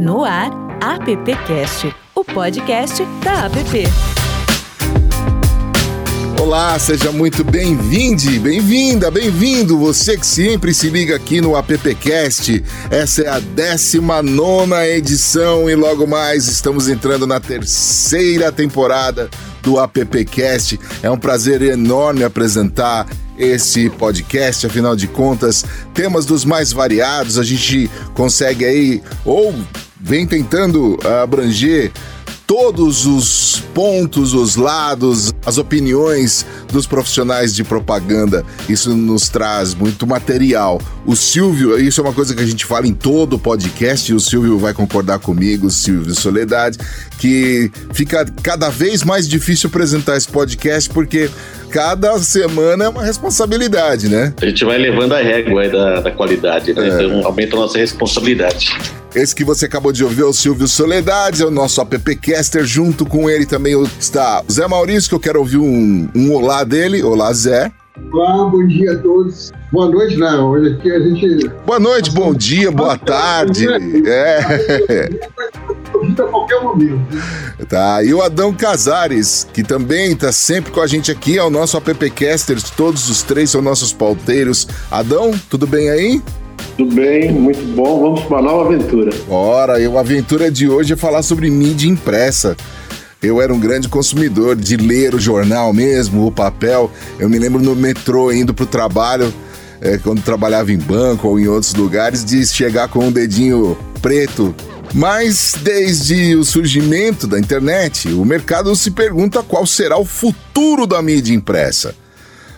No ar, AppCast, o podcast da App. Olá, seja muito bem-vindo, bem-vinda, bem-vindo, você que sempre se liga aqui no AppCast. Essa é a 19 edição e logo mais estamos entrando na terceira temporada do AppCast. É um prazer enorme apresentar esse podcast, afinal de contas, temas dos mais variados, a gente consegue aí ou vem tentando abranger todos os pontos, os lados, as opiniões dos profissionais de propaganda. Isso nos traz muito material. O Silvio, isso é uma coisa que a gente fala em todo o podcast, e o Silvio vai concordar comigo, Silvio Soledade, que fica cada vez mais difícil apresentar esse podcast porque cada semana é uma responsabilidade, né? A gente vai levando a régua da, da qualidade, né? É. Então aumenta a nossa responsabilidade. Esse que você acabou de ouvir é o Silvio Soledades, é o nosso appcaster. Junto com ele também está o Zé Maurício, que eu quero ouvir um, um olá dele. Olá, Zé. Olá, bom dia a todos. Boa noite, né? Hoje aqui a gente. Boa noite, bom dia, boa tarde. É. A qualquer momento. Tá, e o Adão Casares, que também tá sempre com a gente aqui, é o nosso appcaster. Todos os três são nossos pauteiros. Adão, tudo bem aí? Tudo bem, muito bom. Vamos para uma nova aventura. Ora, e a aventura de hoje é falar sobre mídia impressa. Eu era um grande consumidor de ler o jornal mesmo, o papel. Eu me lembro no metrô indo para o trabalho, é, quando trabalhava em banco ou em outros lugares, de chegar com um dedinho preto. Mas desde o surgimento da internet, o mercado se pergunta qual será o futuro da mídia impressa.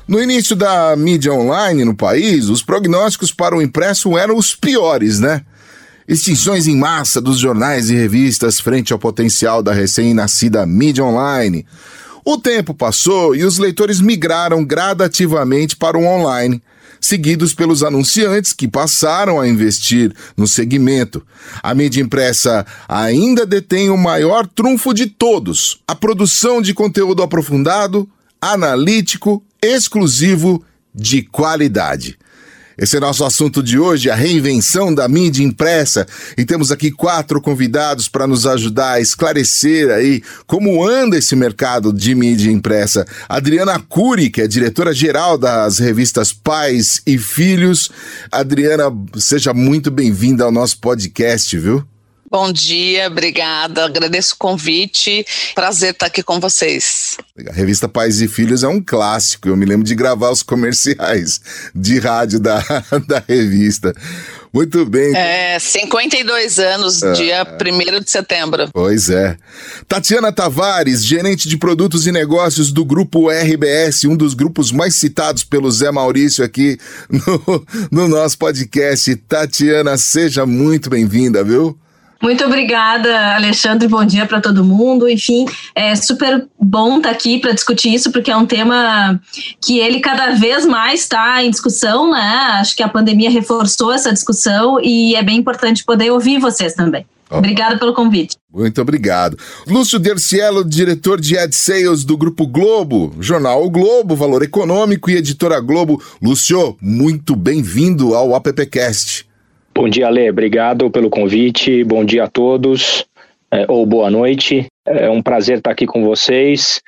No início da mídia online no país, os prognósticos para o impresso eram os piores, né? Extinções em massa dos jornais e revistas frente ao potencial da recém-nascida mídia online. O tempo passou e os leitores migraram gradativamente para o online, seguidos pelos anunciantes que passaram a investir no segmento. A mídia impressa ainda detém o maior trunfo de todos: a produção de conteúdo aprofundado, analítico exclusivo de qualidade. Esse é nosso assunto de hoje, a reinvenção da mídia impressa. E temos aqui quatro convidados para nos ajudar a esclarecer aí como anda esse mercado de mídia impressa. Adriana Cury, que é diretora-geral das revistas Pais e Filhos. Adriana, seja muito bem-vinda ao nosso podcast, viu? Bom dia, obrigada. Agradeço o convite. Prazer estar aqui com vocês. A revista Pais e Filhos é um clássico. Eu me lembro de gravar os comerciais de rádio da, da revista. Muito bem. É, 52 anos, ah, dia 1 de setembro. Pois é. Tatiana Tavares, gerente de produtos e negócios do grupo RBS, um dos grupos mais citados pelo Zé Maurício aqui no, no nosso podcast. Tatiana, seja muito bem-vinda, viu? Muito obrigada, Alexandre. Bom dia para todo mundo. Enfim, é super bom estar tá aqui para discutir isso, porque é um tema que ele cada vez mais está em discussão, né? Acho que a pandemia reforçou essa discussão e é bem importante poder ouvir vocês também. Obrigada pelo convite. Muito obrigado. Lúcio Dercielo, diretor de Ad Sales do Grupo Globo, jornal o Globo, Valor Econômico e editora Globo. Lúcio, muito bem-vindo ao AppCast. Bom dia, Lê. Obrigado pelo convite. Bom dia a todos, é, ou boa noite. É um prazer estar aqui com vocês.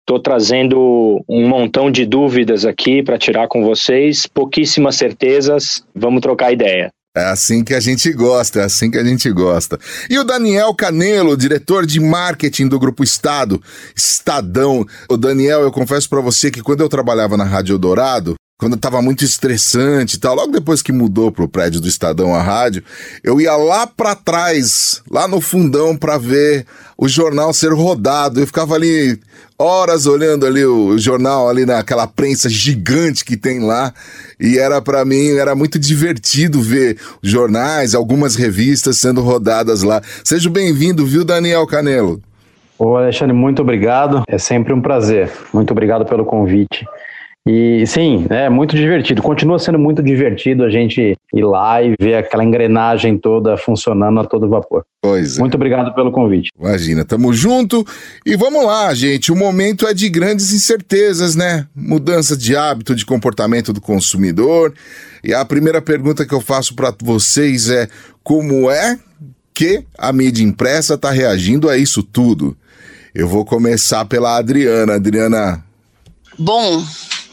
Estou trazendo um montão de dúvidas aqui para tirar com vocês, pouquíssimas certezas. Vamos trocar ideia. É assim que a gente gosta, é assim que a gente gosta. E o Daniel Canelo, diretor de marketing do Grupo Estado, Estadão. O Daniel, eu confesso para você que quando eu trabalhava na Rádio Dourado, quando tava muito estressante e tal, logo depois que mudou pro prédio do Estadão a rádio, eu ia lá para trás, lá no fundão para ver o jornal ser rodado. Eu ficava ali horas olhando ali o jornal ali naquela prensa gigante que tem lá, e era para mim era muito divertido ver jornais, algumas revistas sendo rodadas lá. Seja bem-vindo, viu, Daniel Canelo? Ô Alexandre, muito obrigado. É sempre um prazer. Muito obrigado pelo convite. E sim, é muito divertido. Continua sendo muito divertido a gente ir lá e ver aquela engrenagem toda funcionando a todo vapor. Pois é. Muito obrigado pelo convite. Imagina, tamo junto. E vamos lá, gente. O momento é de grandes incertezas, né? Mudança de hábito, de comportamento do consumidor. E a primeira pergunta que eu faço para vocês é: como é que a mídia impressa está reagindo a isso tudo? Eu vou começar pela Adriana. Adriana. Bom,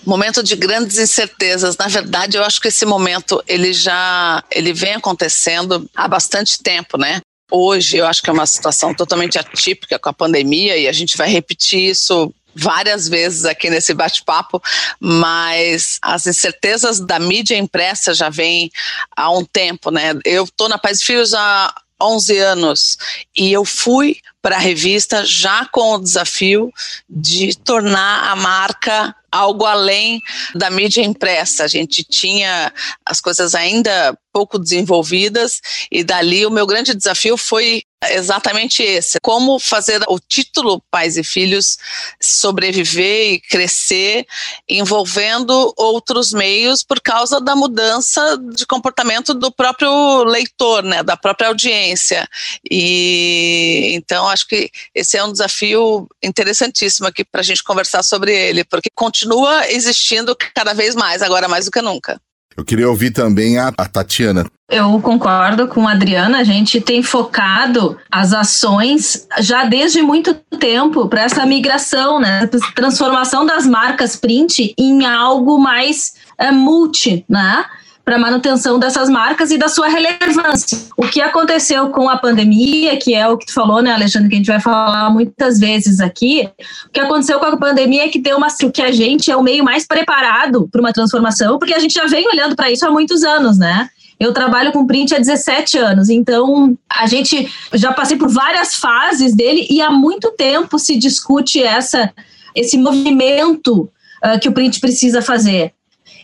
momento de grandes incertezas. Na verdade, eu acho que esse momento ele já ele vem acontecendo há bastante tempo, né? Hoje eu acho que é uma situação totalmente atípica com a pandemia e a gente vai repetir isso várias vezes aqui nesse bate-papo, mas as incertezas da mídia impressa já vêm há um tempo, né? Eu estou na Paz Filhos há 11 anos e eu fui para a revista já com o desafio de tornar a marca algo além da mídia impressa. A gente tinha as coisas ainda pouco desenvolvidas e dali o meu grande desafio foi exatamente esse: como fazer o título Pais e Filhos sobreviver e crescer envolvendo outros meios por causa da mudança de comportamento do próprio leitor, né, da própria audiência. E então acho que esse é um desafio interessantíssimo aqui para a gente conversar sobre ele, porque continua existindo cada vez mais, agora mais do que nunca. Eu queria ouvir também a, a Tatiana. Eu concordo com a Adriana, a gente tem focado as ações já desde muito tempo para essa migração, né? Transformação das marcas print em algo mais é, multi, né? Para manutenção dessas marcas e da sua relevância. O que aconteceu com a pandemia, que é o que tu falou, né, Alexandre, que a gente vai falar muitas vezes aqui, o que aconteceu com a pandemia é que deu uma que a gente é o meio mais preparado para uma transformação, porque a gente já vem olhando para isso há muitos anos, né? Eu trabalho com print há 17 anos, então a gente já passei por várias fases dele e há muito tempo se discute essa esse movimento uh, que o print precisa fazer.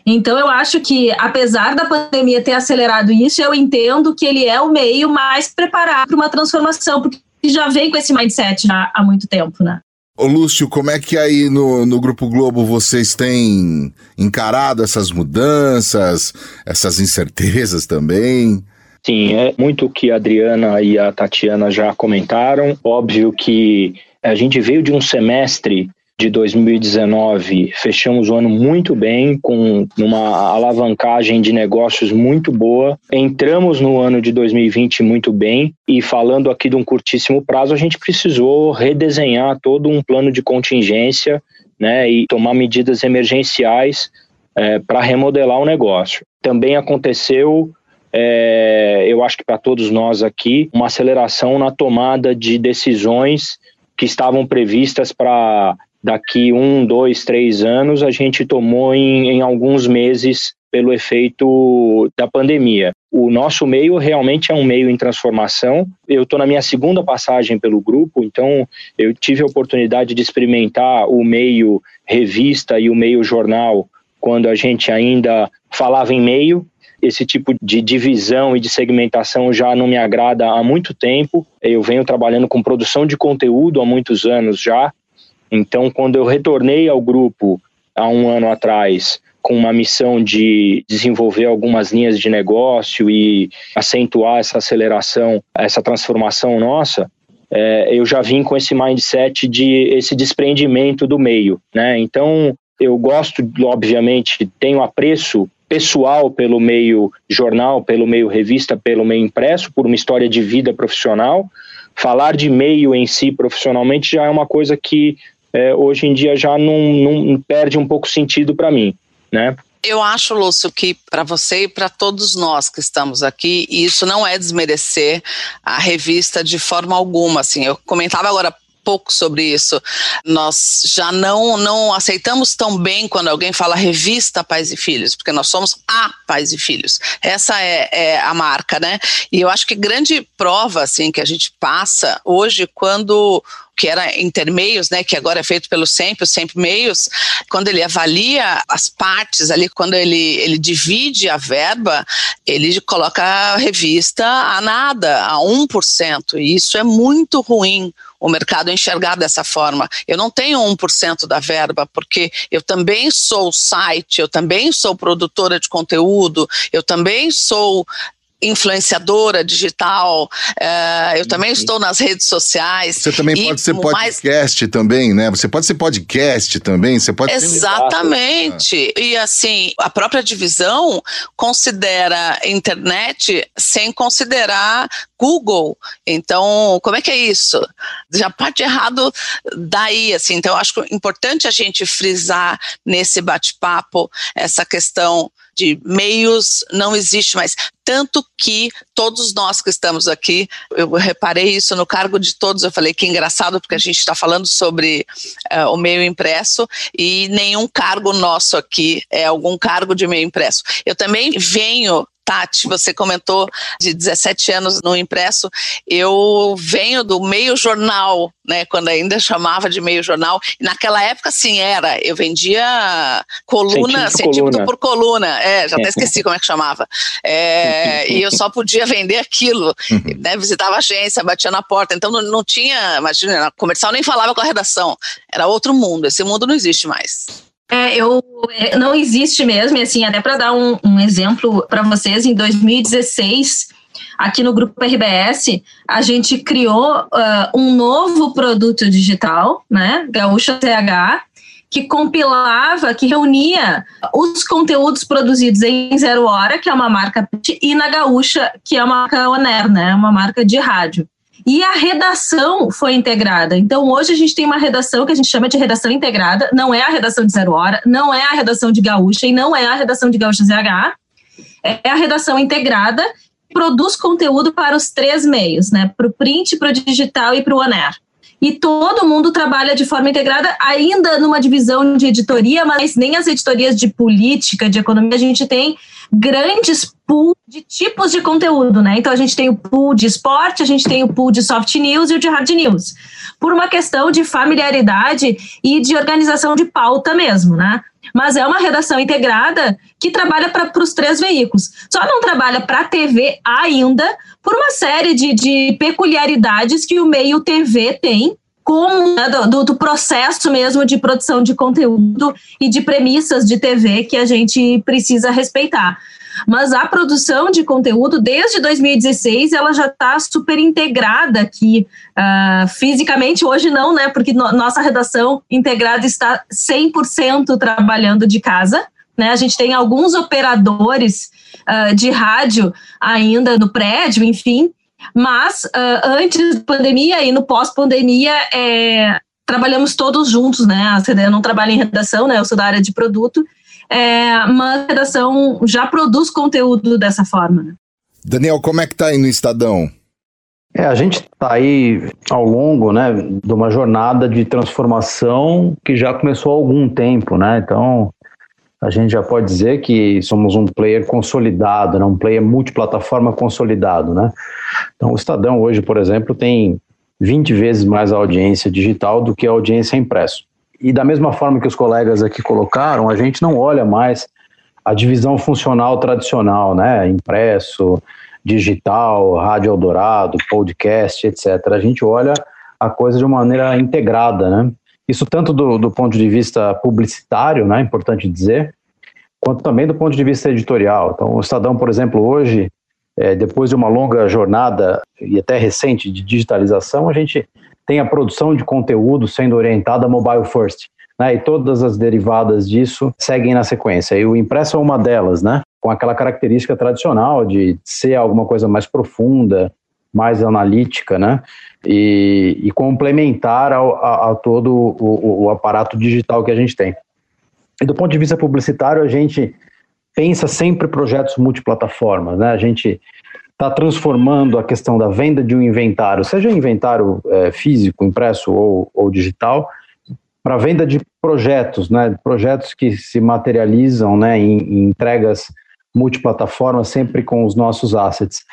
Então, eu acho que, apesar da pandemia ter acelerado isso, eu entendo que ele é o meio mais preparado para uma transformação, porque já vem com esse mindset já há muito tempo, né? Ô Lúcio, como é que aí no, no Grupo Globo vocês têm encarado essas mudanças, essas incertezas também? Sim, é muito o que a Adriana e a Tatiana já comentaram. Óbvio que a gente veio de um semestre de 2019, fechamos o ano muito bem, com uma alavancagem de negócios muito boa. Entramos no ano de 2020 muito bem e falando aqui de um curtíssimo prazo, a gente precisou redesenhar todo um plano de contingência, né, e tomar medidas emergenciais é, para remodelar o negócio. Também aconteceu é, eu acho que para todos nós aqui, uma aceleração na tomada de decisões que estavam previstas para daqui um, dois, três anos, a gente tomou em, em alguns meses pelo efeito da pandemia. O nosso meio realmente é um meio em transformação. Eu estou na minha segunda passagem pelo grupo, então eu tive a oportunidade de experimentar o meio revista e o meio jornal quando a gente ainda falava em meio. Esse tipo de divisão e de segmentação já não me agrada há muito tempo. Eu venho trabalhando com produção de conteúdo há muitos anos já, então, quando eu retornei ao grupo há um ano atrás, com uma missão de desenvolver algumas linhas de negócio e acentuar essa aceleração, essa transformação nossa, é, eu já vim com esse mindset de esse desprendimento do meio, né? Então, eu gosto, obviamente, tenho apreço pessoal pelo meio jornal, pelo meio revista, pelo meio impresso, por uma história de vida profissional. Falar de meio em si profissionalmente já é uma coisa que é, hoje em dia já não, não perde um pouco sentido para mim, né? Eu acho, Lúcio, que para você e para todos nós que estamos aqui, isso não é desmerecer a revista de forma alguma. Assim, eu comentava agora pouco sobre isso. Nós já não, não aceitamos tão bem quando alguém fala revista Pais e Filhos, porque nós somos a Pais e Filhos. Essa é, é a marca, né? E eu acho que grande prova assim que a gente passa hoje quando que era intermeios, né, que agora é feito pelo SEMP, o SEMP Meios, quando ele avalia as partes ali, quando ele, ele divide a verba, ele coloca a revista a nada, a 1%, e isso é muito ruim o mercado enxergar dessa forma. Eu não tenho 1% da verba, porque eu também sou site, eu também sou produtora de conteúdo, eu também sou influenciadora digital, uh, eu também estou nas redes sociais. Você também pode ser podcast mais... também, né? Você pode ser podcast também, você pode Exatamente. E assim, a própria divisão considera internet sem considerar Google. Então, como é que é isso? Já parte errado daí, assim. Então, eu acho importante a gente frisar nesse bate-papo essa questão de meios não existe mais. Tanto que todos nós que estamos aqui, eu reparei isso no cargo de todos, eu falei que engraçado, porque a gente está falando sobre uh, o meio impresso e nenhum cargo nosso aqui é algum cargo de meio impresso. Eu também venho Tati, você comentou de 17 anos no impresso. Eu venho do meio jornal, né? Quando ainda chamava de meio jornal. Naquela época, sim, era. Eu vendia coluna, centímetro, centímetro por coluna. É, já até esqueci como é que chamava. É, e eu só podia vender aquilo. Né, visitava a agência, batia na porta. Então não, não tinha, imagina, comercial nem falava com a redação. Era outro mundo. Esse mundo não existe mais. É, eu é, não existe mesmo, e assim, até para dar um, um exemplo para vocês, em 2016, aqui no grupo RBS, a gente criou uh, um novo produto digital, né, Gaúcha TH, que compilava, que reunia os conteúdos produzidos em Zero Hora, que é uma marca, e na Gaúcha, que é uma marca Oner, né, uma marca de rádio. E a redação foi integrada. Então, hoje a gente tem uma redação que a gente chama de redação integrada. Não é a redação de Zero Hora, não é a redação de Gaúcha e não é a redação de Gaúcha ZH. É a redação integrada, produz conteúdo para os três meios, né? Para o print, para o digital e para o ONER e todo mundo trabalha de forma integrada, ainda numa divisão de editoria, mas nem as editorias de política, de economia, a gente tem grandes pool de tipos de conteúdo, né? Então a gente tem o pool de esporte, a gente tem o pool de soft news e o de hard news, por uma questão de familiaridade e de organização de pauta mesmo, né? Mas é uma redação integrada que trabalha para os três veículos. Só não trabalha para a TV ainda, por uma série de, de peculiaridades que o meio TV tem, como né, do, do, processo mesmo de produção de conteúdo e de premissas de TV que a gente precisa respeitar. Mas a produção de conteúdo, desde 2016, ela já está super integrada aqui, uh, fisicamente, hoje não, né? Porque no, nossa redação integrada está 100% trabalhando de casa. Né? A gente tem alguns operadores uh, de rádio ainda no prédio, enfim, mas uh, antes da pandemia e no pós-pandemia é, trabalhamos todos juntos, né? A CDE não trabalha em redação, né? Eu sou da área de produto, é, mas a redação já produz conteúdo dessa forma. Né? Daniel, como é que tá aí no Estadão? É, a gente está aí ao longo né, de uma jornada de transformação que já começou há algum tempo, né? Então, a gente já pode dizer que somos um player consolidado, né, um player multiplataforma consolidado. Né? Então, o Estadão hoje, por exemplo, tem 20 vezes mais audiência digital do que a audiência impresso. E da mesma forma que os colegas aqui colocaram, a gente não olha mais a divisão funcional tradicional, né? Impresso, digital, rádio Eldorado, podcast, etc. A gente olha a coisa de uma maneira integrada, né? Isso tanto do, do ponto de vista publicitário, né, importante dizer, quanto também do ponto de vista editorial. Então, o Estadão, por exemplo, hoje, é, depois de uma longa jornada e até recente de digitalização, a gente tem a produção de conteúdo sendo orientada mobile first. Né, e todas as derivadas disso seguem na sequência. E o impresso é uma delas, né? Com aquela característica tradicional de ser alguma coisa mais profunda, mais analítica, né? E, e complementar ao, a, todo o, o, aparato digital que a gente tem. E do ponto de vista publicitário, a gente pensa sempre projetos multiplataformas, né? A gente está transformando a questão da venda de um inventário, seja inventário é, físico, impresso ou, ou digital, para venda de projetos, né? Projetos que se materializam, né? Em, em entregas multiplataformas, sempre com os nossos assets.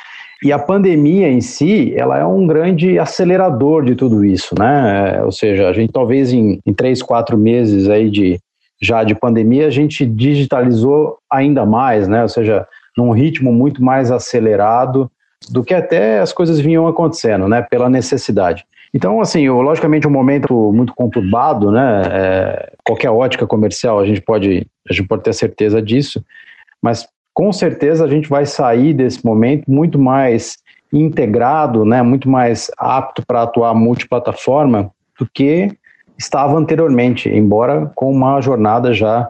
E a pandemia em si, ela é um grande acelerador de tudo isso, né? Ou seja, a gente talvez em, em três, quatro meses aí de já de pandemia, a gente digitalizou ainda mais, né? Ou seja, num ritmo muito mais acelerado do que até as coisas vinham acontecendo, né? Pela necessidade. Então, assim, logicamente um momento muito conturbado, né? É, qualquer ótica comercial a gente pode a gente pode ter certeza disso, mas com certeza a gente vai sair desse momento muito mais integrado, né, muito mais apto para atuar multiplataforma do que estava anteriormente, embora com uma jornada já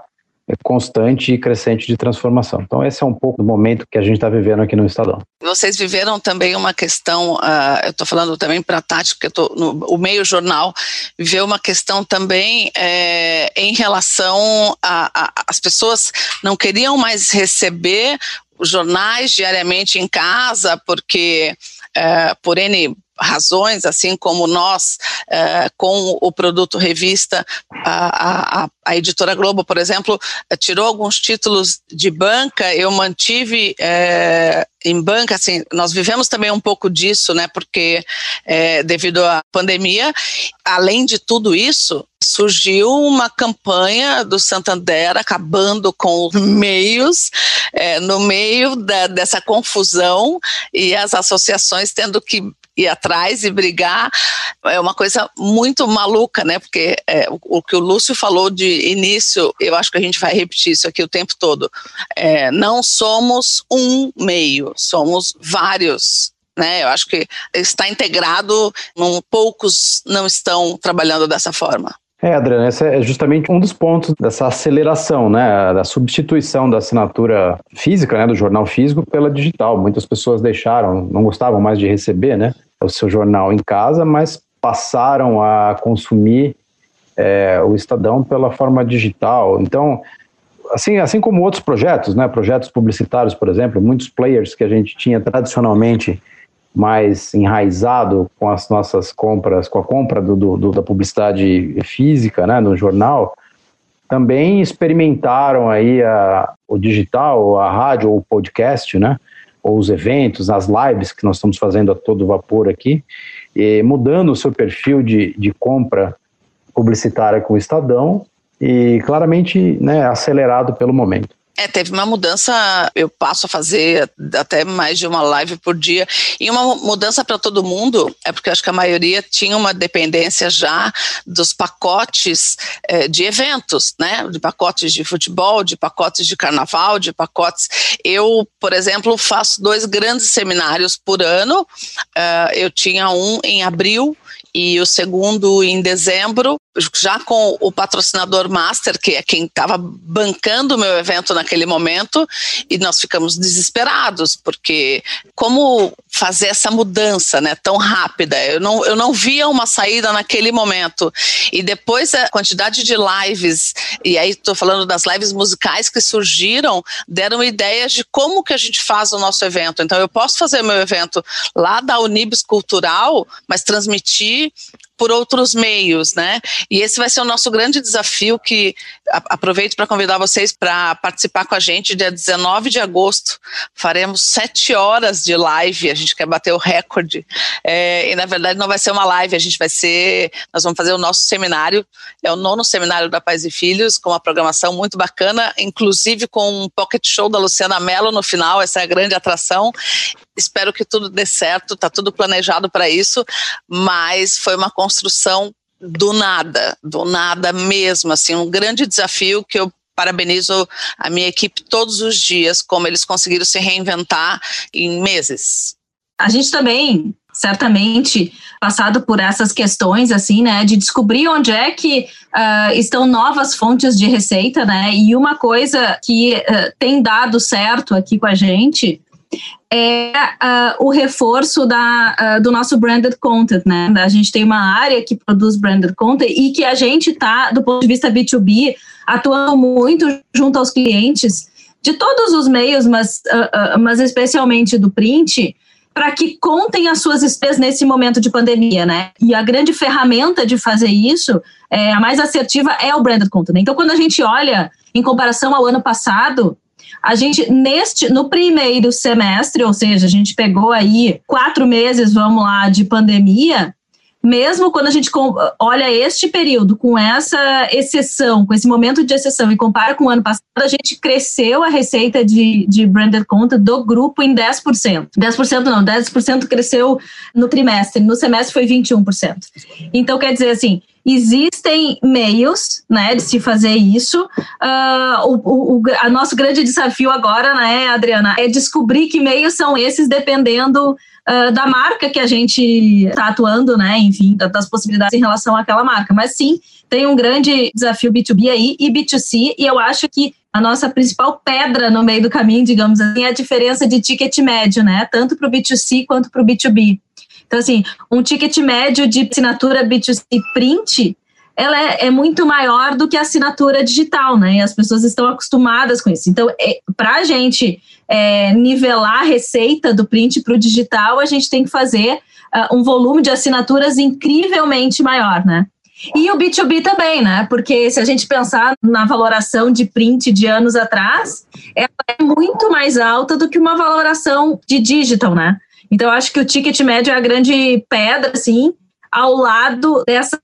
constante e crescente de transformação. Então, esse é um pouco do momento que a gente está vivendo aqui no Estadão. Vocês viveram também uma questão, uh, eu estou falando também para a Tati, porque no, o meio jornal viveu uma questão também é, em relação a, a, as pessoas não queriam mais receber jornais diariamente em casa, porque uh, por N razões, assim como nós, uh, com o produto revista, a, a, a, editora Globo, por exemplo, tirou alguns títulos de banca, eu mantive uh, em banca, assim, nós vivemos também um pouco disso, né, porque devido à pandemia, além de tudo isso, surgiu uma campanha do Santander acabando com os meios, no meio da, dessa confusão e as associações tendo que ir atrás e brigar é uma coisa muito maluca, né? Porque é, o, que o Lúcio falou de início, eu acho que a gente vai repetir isso aqui o tempo todo. É, não somos um meio, somos vários. Né, eu acho que está integrado, num, poucos não estão trabalhando dessa forma. É, Adriana, esse é justamente um dos pontos dessa aceleração, né, da substituição da assinatura física, né, do jornal físico pela digital. Muitas pessoas deixaram, não gostavam mais de receber, né, o seu jornal em casa, mas passaram a consumir é, o Estadão pela forma digital. Então, assim, assim como outros projetos, né, projetos publicitários, por exemplo, muitos players que a gente tinha tradicionalmente mais enraizado com as nossas compras, com a compra do, do, da publicidade física, né, no jornal, também experimentaram aí a, o digital, a rádio ou o podcast, né, ou os eventos, as lives que nós estamos fazendo a todo vapor aqui, mudando o seu perfil de, de compra publicitária com o Estadão e claramente né, acelerado pelo momento. É, teve uma mudança, eu passo a fazer até mais de uma live por dia, e uma mudança para todo mundo, é porque acho que a maioria tinha uma dependência já dos pacotes é, de eventos, né? De pacotes de futebol, de pacotes de carnaval, de pacotes. Eu, por exemplo, faço dois grandes seminários por ano. Uh, eu tinha um em abril e o segundo em dezembro, já com o patrocinador master, que é quem estava bancando o meu evento naquele momento, e nós ficamos desesperados, porque como fazer essa mudança né, tão rápida? Eu não, eu não via uma saída naquele momento. E depois a quantidade de lives, e aí estou falando das lives musicais que surgiram, deram ideias de como que a gente faz o nosso evento. Então eu posso fazer meu evento lá da Unibis Cultural, mas transmitir por outros meios, né? E esse vai ser o nosso grande desafio que aproveito para convidar vocês para participar com a gente dia 19 de agosto. Faremos sete horas de live, a gente quer bater o recorde. É, e na verdade não vai ser uma live, a gente vai ser, nós vamos fazer o nosso seminário, é o nono seminário da Pais e Filhos, com uma programação muito bacana, inclusive com um pocket show da Luciana Mello no final, essa é a grande atração espero que tudo dê certo, está tudo planejado para isso, mas foi uma construção do nada, do nada mesmo, assim, um grande desafio que eu parabenizo a minha equipe todos os dias, como eles conseguiram se reinventar em meses. A gente também, certamente, passado por essas questões, assim, né, de descobrir onde é que uh, estão novas fontes de receita, né, e uma coisa que uh, tem dado certo aqui com a gente é uh, o reforço da, uh, do nosso branded content, né? A gente tem uma área que produz branded content e que a gente está, do ponto de vista B2B, atuando muito junto aos clientes de todos os meios, mas, uh, mas especialmente do print, para que contem as suas despesas nesse momento de pandemia, né? E a grande ferramenta de fazer isso, é, a mais assertiva, é o branded content. Então, quando a gente olha em comparação ao ano passado, a gente, neste, no primeiro semestre, ou seja, a gente pegou aí quatro meses, vamos lá, de pandemia, mesmo quando a gente olha este período com essa exceção, com esse momento de exceção e compara com o ano passado, a gente cresceu a receita de, de branded content do grupo em 10%. 10% não, 10% cresceu no trimestre, no semestre foi 21%. Então, quer dizer assim, existem meios, né, de se fazer isso. Uh, o, o a nosso grande desafio agora, né, Adriana, é descobrir que meios são esses, dependendo uh, da marca que a gente está atuando, né, enfim, das possibilidades em relação àquela marca. Mas sim, tem um grande desafio B2B aí e B2C, e eu acho que a nossa principal pedra no meio do caminho, digamos assim, é a diferença de ticket médio, né, tanto para o B2C quanto para o B2B. Então, assim, um ticket médio de assinatura B2C print, ela é, é, muito maior do que a assinatura digital, né? E as pessoas estão acostumadas com isso. Então, é, para a gente é, nivelar a receita do print para o digital, a gente tem que fazer uh, um volume de assinaturas incrivelmente maior, né? E o B2B também, né? Porque se a gente pensar na valoração de print de anos atrás, ela é muito mais alta do que uma valoração de digital, né? Então, acho que o ticket médio é a grande pedra, assim, ao lado dessa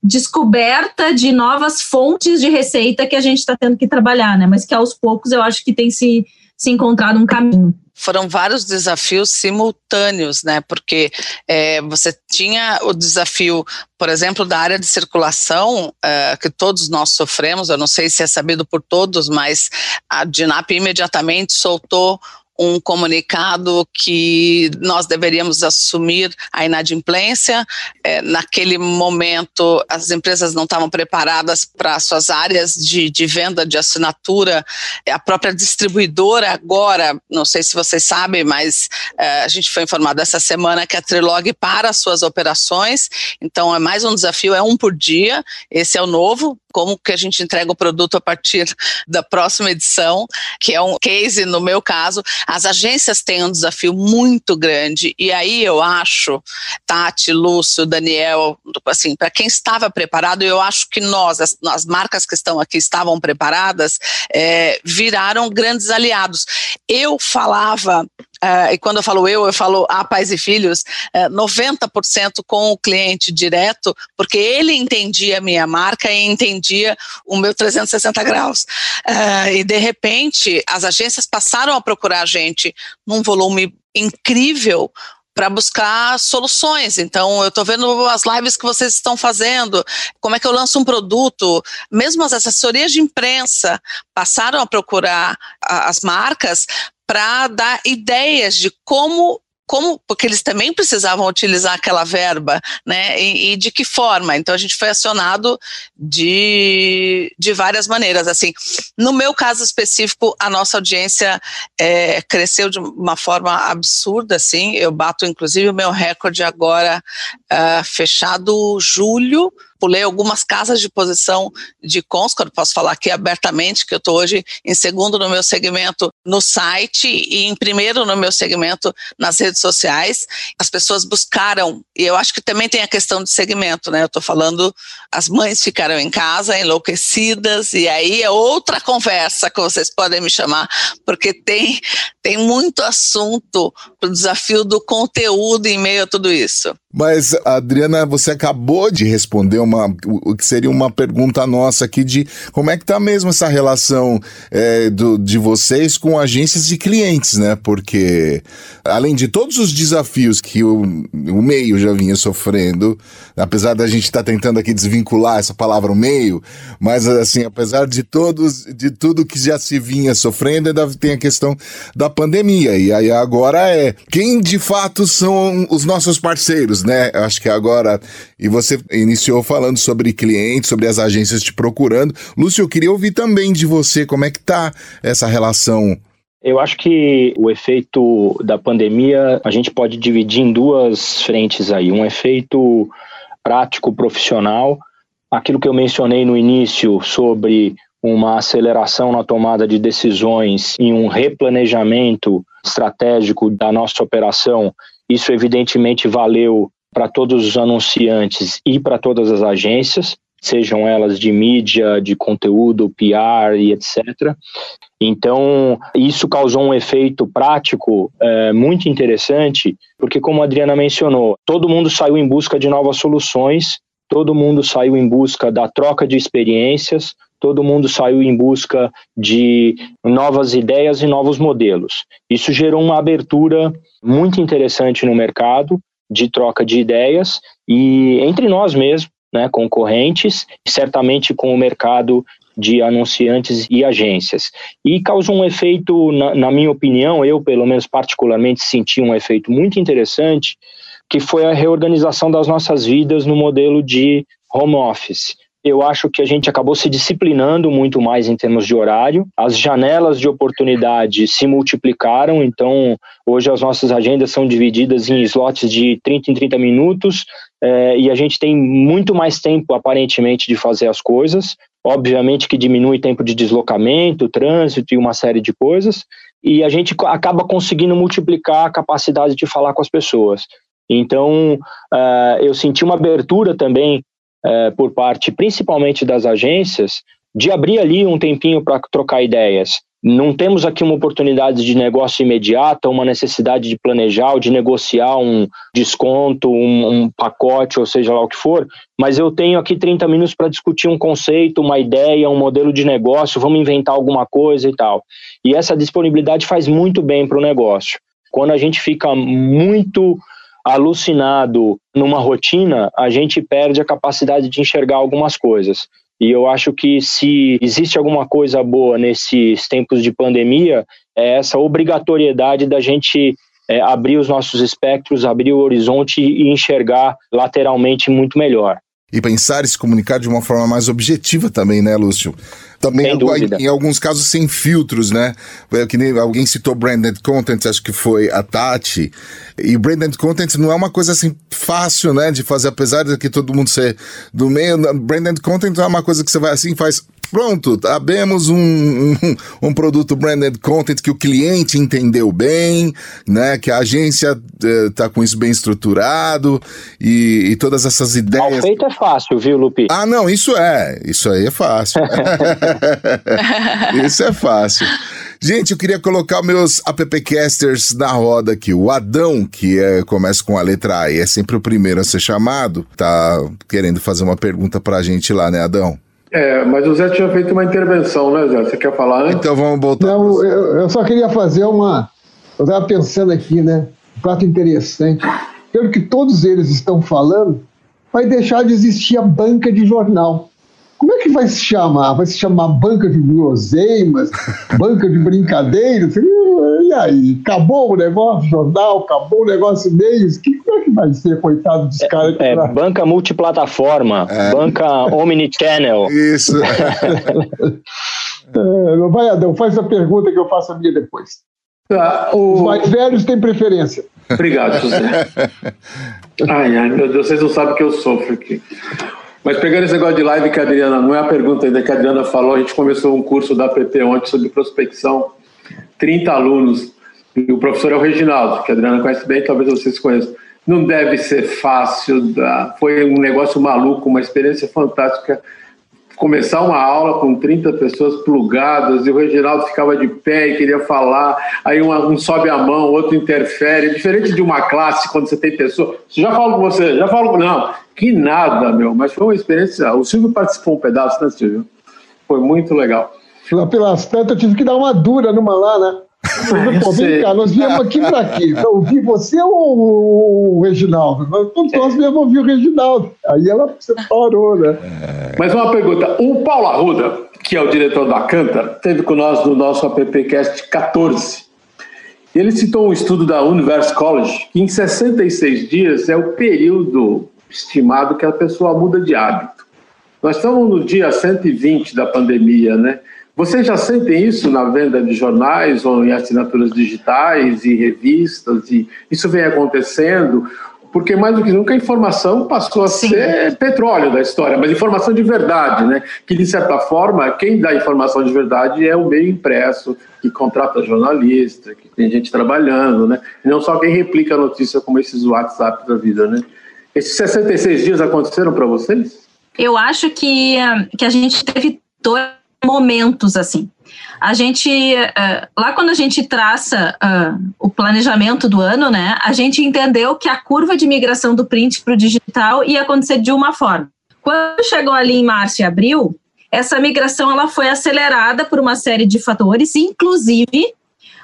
descoberta de novas fontes de receita que a gente está tendo que trabalhar, né? Mas que aos poucos eu acho que tem se, se encontrado um caminho foram vários desafios simultâneos, né? Porque é, você tinha o desafio, por exemplo, da área de circulação, é, que todos nós sofremos, eu não sei se é sabido por todos, mas a DINAP imediatamente soltou um comunicado que nós deveríamos assumir a inadimplência. É, naquele momento, as empresas não estavam preparadas para suas áreas de, de venda de assinatura. A própria distribuidora, agora, não sei se vocês sabem, mas é, a gente foi informado essa semana que a Trilog para suas operações. Então, é mais um desafio, é um por dia. Esse é o novo, como que a gente entrega o produto a partir da próxima edição, que é um case no meu caso. As agências têm um desafio muito grande e aí eu acho, Tati, Lúcio, Daniel, assim, para quem estava preparado, eu acho que nós, as, as marcas que estão aqui estavam preparadas, é, viraram grandes aliados. Eu falava Uh, e quando eu falo eu, eu falo a pais e filhos, uh, 90% com o cliente direto, porque ele entendia a minha marca e entendia o meu 360 graus. Uh, e de repente, as agências passaram a procurar a gente num volume incrível para buscar soluções. Então, eu estou vendo as lives que vocês estão fazendo, como é que eu lanço um produto. Mesmo as assessorias de imprensa passaram a procurar as marcas para dar ideias de como como, porque eles também precisavam utilizar aquela verba, né? E, e, de que forma? Então a gente foi acionado de, de várias maneiras. Assim, no meu caso específico, a nossa audiência é, cresceu de uma forma absurda. Assim, eu bato inclusive o meu recorde agora uh, fechado julho pulei algumas casas de posição de Conscor, posso falar aqui abertamente que eu estou hoje em segundo no meu segmento no site e em primeiro no meu segmento nas redes sociais. As pessoas buscaram, e eu acho que também tem a questão de segmento, né? Eu estou falando, as mães ficaram em casa enlouquecidas, e aí é outra conversa que vocês podem me chamar, porque tem, tem muito assunto para o desafio do conteúdo em meio a tudo isso. Mas, Adriana, você acabou de responder uma, o que seria uma pergunta nossa aqui de como é que tá mesmo essa relação é, do, de vocês com agências e clientes, né? Porque, além de todos os desafios que o, o meio já vinha sofrendo, apesar da gente estar tá tentando aqui desvincular essa palavra o meio, mas assim, apesar de todos, de tudo que já se vinha sofrendo, ainda tem a questão da pandemia. E aí agora é quem de fato são os nossos parceiros, né? Acho que agora. E você iniciou falando sobre clientes, sobre as agências te procurando. Lúcio, eu queria ouvir também de você como é que tá essa relação. Eu acho que o efeito da pandemia a gente pode dividir em duas frentes aí. Um efeito prático profissional, aquilo que eu mencionei no início sobre uma aceleração na tomada de decisões e um replanejamento estratégico da nossa operação, isso evidentemente valeu para todos os anunciantes e para todas as agências, sejam elas de mídia, de conteúdo, PR e etc. Então, isso causou um efeito prático é, muito interessante, porque, como a Adriana mencionou, todo mundo saiu em busca de novas soluções, todo mundo saiu em busca da troca de experiências, todo mundo saiu em busca de novas ideias e novos modelos. Isso gerou uma abertura muito interessante no mercado de troca de ideias e entre nós mesmos, né, concorrentes, certamente com o mercado de anunciantes e agências. E causa um efeito, na, na, minha opinião, eu pelo menos particularmente senti um efeito muito interessante, que foi a reorganização das nossas vidas no modelo de home office eu acho que a gente acabou se disciplinando muito mais em termos de horário. As janelas de oportunidade se multiplicaram, então hoje as nossas agendas são divididas em slots de 30 em 30 minutos é, e a gente tem muito mais tempo, aparentemente, de fazer as coisas. Obviamente que diminui tempo de deslocamento, trânsito e uma série de coisas, e a gente acaba conseguindo multiplicar a capacidade de falar com as pessoas. Então, uh, eu senti uma abertura também é, por parte principalmente das agências, de abrir ali um tempinho para trocar ideias. Não temos aqui uma oportunidade de negócio imediata, uma necessidade de planejar ou de negociar um desconto, um, um pacote, ou seja lá o que for, mas eu tenho aqui 30 minutos para discutir um conceito, uma ideia, um modelo de negócio, vamos inventar alguma coisa e tal. E essa disponibilidade faz muito bem para o negócio. Quando a gente fica muito alucinado numa rotina, a gente perde a capacidade de enxergar algumas coisas. E eu acho que se existe alguma coisa boa nesses tempos de pandemia, é essa obrigatoriedade da gente é, abrir os nossos espectros, abrir o horizonte e enxergar lateralmente muito melhor e pensar e se comunicar de uma forma mais objetiva também, né, Lúcio? Também em, em, alguns casos sem filtros, né? É que nem alguém citou branded content, acho que foi a Tati. E branded content não é uma coisa assim fácil, né, de fazer, apesar de que todo mundo ser do meio. Branded content não é uma coisa que você vai assim faz Pronto, abemos um, um, um, produto branded content que o cliente entendeu bem, né? Que a agência está eh, com isso bem estruturado e, e, todas essas ideias. Mal feito é fácil, viu, Lupi? Ah, não, isso é. Isso aí é fácil. isso é fácil. Gente, eu queria colocar meus appcasters na roda aqui. O Adão, que é, começa com a letra A e é sempre o primeiro a ser chamado, tá querendo fazer uma pergunta pra gente lá, né, Adão? É, mas o Zé tinha feito uma intervenção, né, Zé? Você quer falar antes? Então vamos voltar. Não, eu, eu só queria fazer uma. Eu estava pensando aqui, né? Um fato interessante. Pelo que todos eles estão falando, vai deixar de existir a banca de jornal. Como é que vai se chamar? Vai se chamar banca de guloseimas, banca de brincadeiras? E aí? Acabou o negócio, jornal, acabou o negócio meios? Que, como é que vai ser, coitado dos caras? É, é, banca multiplataforma, é. banca omnichannel. Isso. é, vai, Adão, faz a pergunta que eu faço a minha depois. Ah, o... Os mais velhos têm preferência. Obrigado, José. ai, ai, meu Deus, vocês não sabem que eu sofro aqui. Mas pegando esse negócio de live que a Adriana, não é a pergunta ainda que a Adriana falou, a gente começou um curso da PP ontem sobre prospecção, 30 alunos, e o professor é o Reginaldo, que a Adriana conhece bem, talvez vocês conheçam. Não deve ser fácil, foi um negócio maluco, uma experiência fantástica começar uma aula com 30 pessoas plugadas e o Reginaldo ficava de pé e queria falar, aí um, um sobe a mão, outro interfere, diferente de uma classe quando você tem pessoa, já falo com você, já falo com... Não, que nada, meu, mas foi uma experiência, o Silvio participou um pedaço, né, Silvio? Foi muito legal. Pelas tantas eu tive que dar uma dura numa lá, né? Pô, vem cá, nós viemos aqui para quê? Para ouvir você ou o Reginaldo? Nós, nós viemos ouvir o Reginaldo. Aí ela separou, né? Mas uma pergunta: o Paulo Arruda, que é o diretor da Canta, teve com nós no nosso AppCast 14. E ele citou um estudo da Universe College que em 66 dias é o período estimado que a pessoa muda de hábito. Nós estamos no dia 120 da pandemia, né? Vocês já sentem isso na venda de jornais ou em assinaturas digitais e revistas? E isso vem acontecendo porque mais do que nunca a informação passou a Sim. ser petróleo da história, mas informação de verdade, né? Que de certa forma quem dá informação de verdade é o meio impresso que contrata jornalista, que tem gente trabalhando, né? E não só quem replica a notícia como esses WhatsApp da vida, né? Esses 66 dias aconteceram para vocês? Eu acho que, que a gente teve dois momentos assim. A gente, uh, lá quando a gente traça uh, o planejamento do ano, né, a gente entendeu que a curva de migração do print para o digital ia acontecer de uma forma. Quando chegou ali em março e abril, essa migração ela foi acelerada por uma série de fatores, inclusive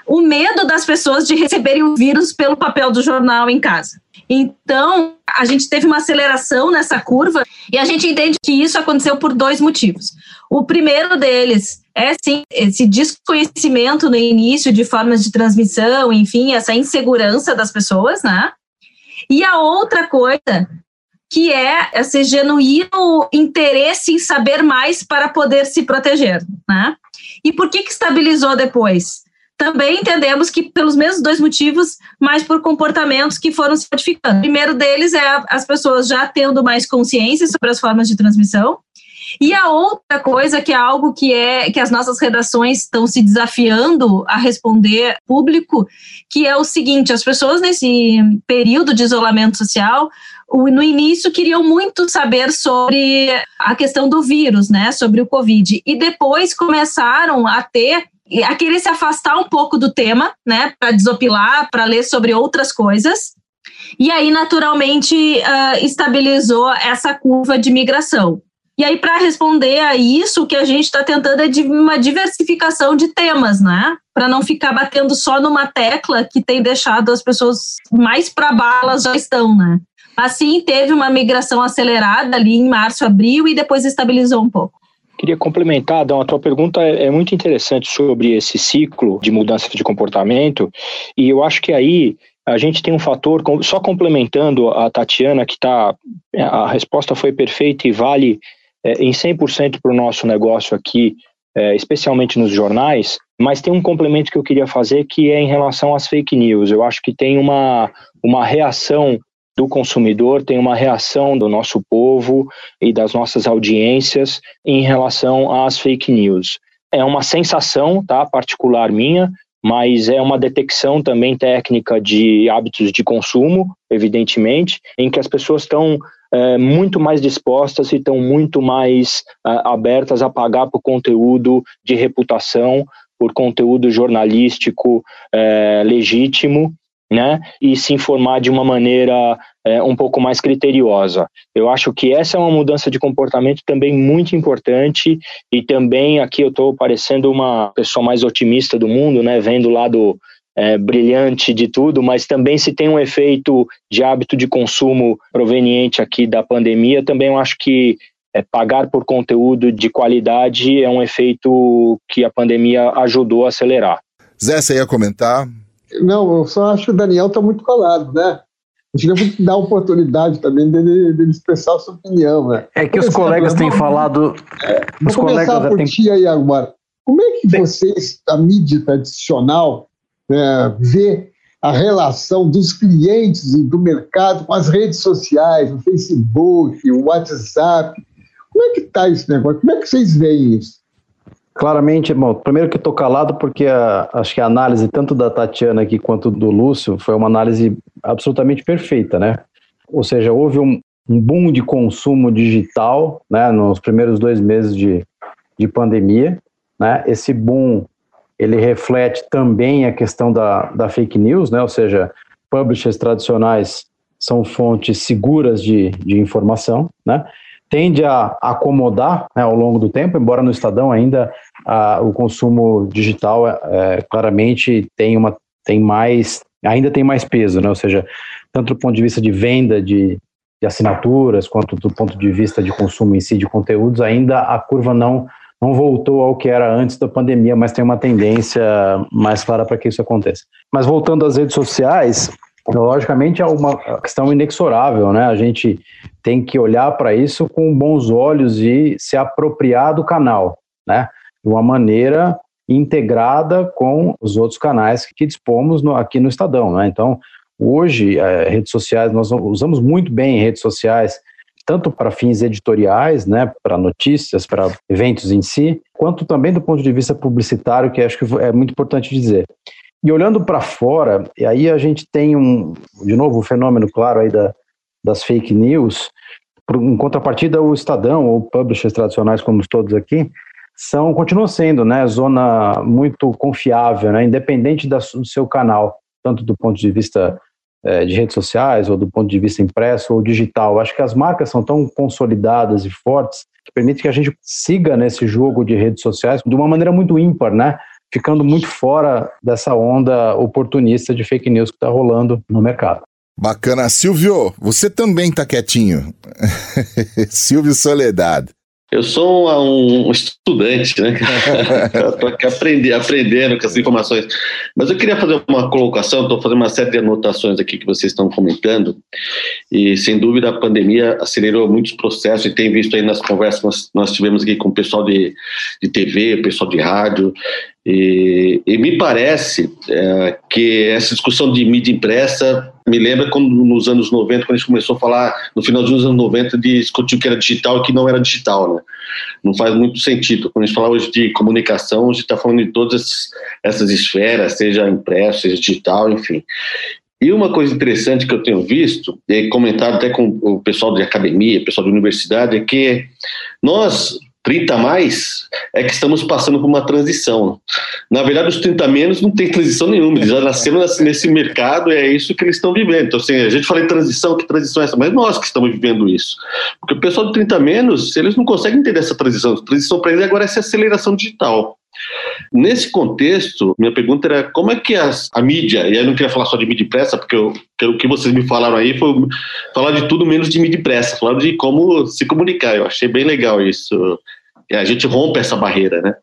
o medo das pessoas de receberem o vírus pelo papel do jornal em casa. Então, a gente teve uma aceleração nessa curva e a gente entende que isso aconteceu por dois motivos. O primeiro deles é sim esse desconhecimento no início de formas de transmissão, enfim, essa insegurança das pessoas, né? E a outra coisa que é esse genuíno interesse em saber mais para poder se proteger, né? E por que que estabilizou depois? Também entendemos que pelos mesmos dois motivos, mas por comportamentos que foram se modificando. O primeiro deles é as pessoas já tendo mais consciência sobre as formas de transmissão, e a outra coisa que é algo que é que as nossas redações estão se desafiando a responder público, que é o seguinte: as pessoas nesse período de isolamento social, no início queriam muito saber sobre a questão do vírus, né, sobre o Covid, e depois começaram a ter a querer se afastar um pouco do tema, né, para desopilar, para ler sobre outras coisas. E aí, naturalmente, uh, estabilizou essa curva de migração. E aí, para responder a isso, o que a gente está tentando é de uma diversificação de temas, né? Para não ficar batendo só numa tecla que tem deixado as pessoas mais para balas já estão, né? Assim, teve uma migração acelerada ali em março, abril e depois estabilizou um pouco. Queria complementar, Adão, a tua pergunta é, é muito interessante sobre esse ciclo de mudança de comportamento, e eu acho que aí a gente tem um fator, só complementando a Tatiana, que tá, a resposta foi perfeita e vale é, em 100% para o nosso negócio aqui, é, especialmente nos jornais, mas tem um complemento que eu queria fazer que é em relação às fake news. Eu acho que tem uma, uma reação do consumidor, tem uma reação do nosso povo e das nossas audiências em relação às fake news. É uma sensação, tá, particular minha, mas é uma detecção também técnica de hábitos de consumo, evidentemente, em que as pessoas estão é, muito mais dispostas e estão muito mais é, abertas a pagar por conteúdo de reputação, por conteúdo jornalístico é, legítimo, né? E se informar de uma maneira é, um pouco mais criteriosa. Eu acho que essa é uma mudança de comportamento também muito importante e também aqui eu estou parecendo uma pessoa mais otimista do mundo, né? Vendo lá do é, brilhante de tudo, mas também se tem um efeito de hábito de consumo proveniente aqui da pandemia, também eu acho que é, pagar por conteúdo de qualidade é um efeito que a pandemia ajudou a acelerar. Zé, você ia comentar? Não, eu só acho que o Daniel está muito colado, né? A gente deve dar oportunidade também dele, dele expressar a sua opinião, né? É que os colegas têm falado. É, os vou começar por tem... ti aí agora. Como é que vocês, a mídia tradicional, é, ver a relação dos clientes e do mercado com as redes sociais, o Facebook, o WhatsApp. Como é que está esse negócio? Como é que vocês veem isso? Claramente, bom, primeiro que estou calado porque a, acho que a análise tanto da Tatiana aqui quanto do Lúcio foi uma análise absolutamente perfeita, né? Ou seja, houve um, um boom de consumo digital, né, nos primeiros dois meses de, de pandemia, né? Esse boom ele reflete também a questão da, da fake news, né? ou seja, publishers tradicionais são fontes seguras de, de informação, né? tende a acomodar né, ao longo do tempo, embora no Estadão ainda a, o consumo digital é, é, claramente tem, uma, tem mais, ainda tem mais peso, né? ou seja, tanto do ponto de vista de venda de, de assinaturas, quanto do ponto de vista de consumo em si de conteúdos, ainda a curva não não voltou ao que era antes da pandemia, mas tem uma tendência mais clara para que isso aconteça. Mas voltando às redes sociais, logicamente é uma questão inexorável, né? A gente tem que olhar para isso com bons olhos e se apropriar do canal, né? De uma maneira integrada com os outros canais que dispomos no, aqui no Estadão, né? Então, hoje, é, redes sociais, nós usamos muito bem redes sociais tanto para fins editoriais, né, para notícias, para eventos em si, quanto também do ponto de vista publicitário, que acho que é muito importante dizer. E olhando para fora, e aí a gente tem um, de novo, um fenômeno claro aí da, das fake news, em contrapartida o Estadão ou publishers tradicionais como todos aqui, são continuam sendo, né, zona muito confiável, né, independente da, do seu canal, tanto do ponto de vista é, de redes sociais ou do ponto de vista impresso ou digital. Acho que as marcas são tão consolidadas e fortes que permite que a gente siga nesse jogo de redes sociais de uma maneira muito ímpar, né? Ficando muito fora dessa onda oportunista de fake news que está rolando no mercado. Bacana. Silvio, você também tá quietinho. Silvio Soledade. Eu sou um, um estudante, né? Estou aqui aprender, aprendendo com as informações. Mas eu queria fazer uma colocação, estou fazendo uma série de anotações aqui que vocês estão comentando. E, sem dúvida, a pandemia acelerou muitos processos e tem visto aí nas conversas que nós, nós tivemos aqui com o pessoal de, de TV, pessoal de rádio, e, e me parece é, que essa discussão de mídia impressa me lembra quando nos anos 90, quando a gente começou a falar, no final dos anos 90, de discutir o que era digital e que não era digital, né? Não faz muito sentido. Quando a gente fala hoje de comunicação, a gente está falando de todas essas esferas, seja impresso, seja digital, enfim. E uma coisa interessante que eu tenho visto, e comentado até com o pessoal de academia, pessoal de universidade, é que nós 30 a mais é que estamos passando por uma transição. Na verdade, os 30 a menos não tem transição nenhuma, eles já nasceram nesse mercado e é isso que eles estão vivendo. Então, assim, a gente fala em transição, que transição é essa? Mas nós que estamos vivendo isso. Porque o pessoal de 30 a menos, eles não conseguem entender essa transição. A transição para eles agora é essa aceleração digital. Nesse contexto, minha pergunta era como é que as, a mídia, e aí eu não queria falar só de mídia impressa, porque eu, o que vocês me falaram aí foi falar de tudo menos de mídia impressa, falar de como se comunicar. Eu achei bem legal isso. A gente rompe essa barreira, né?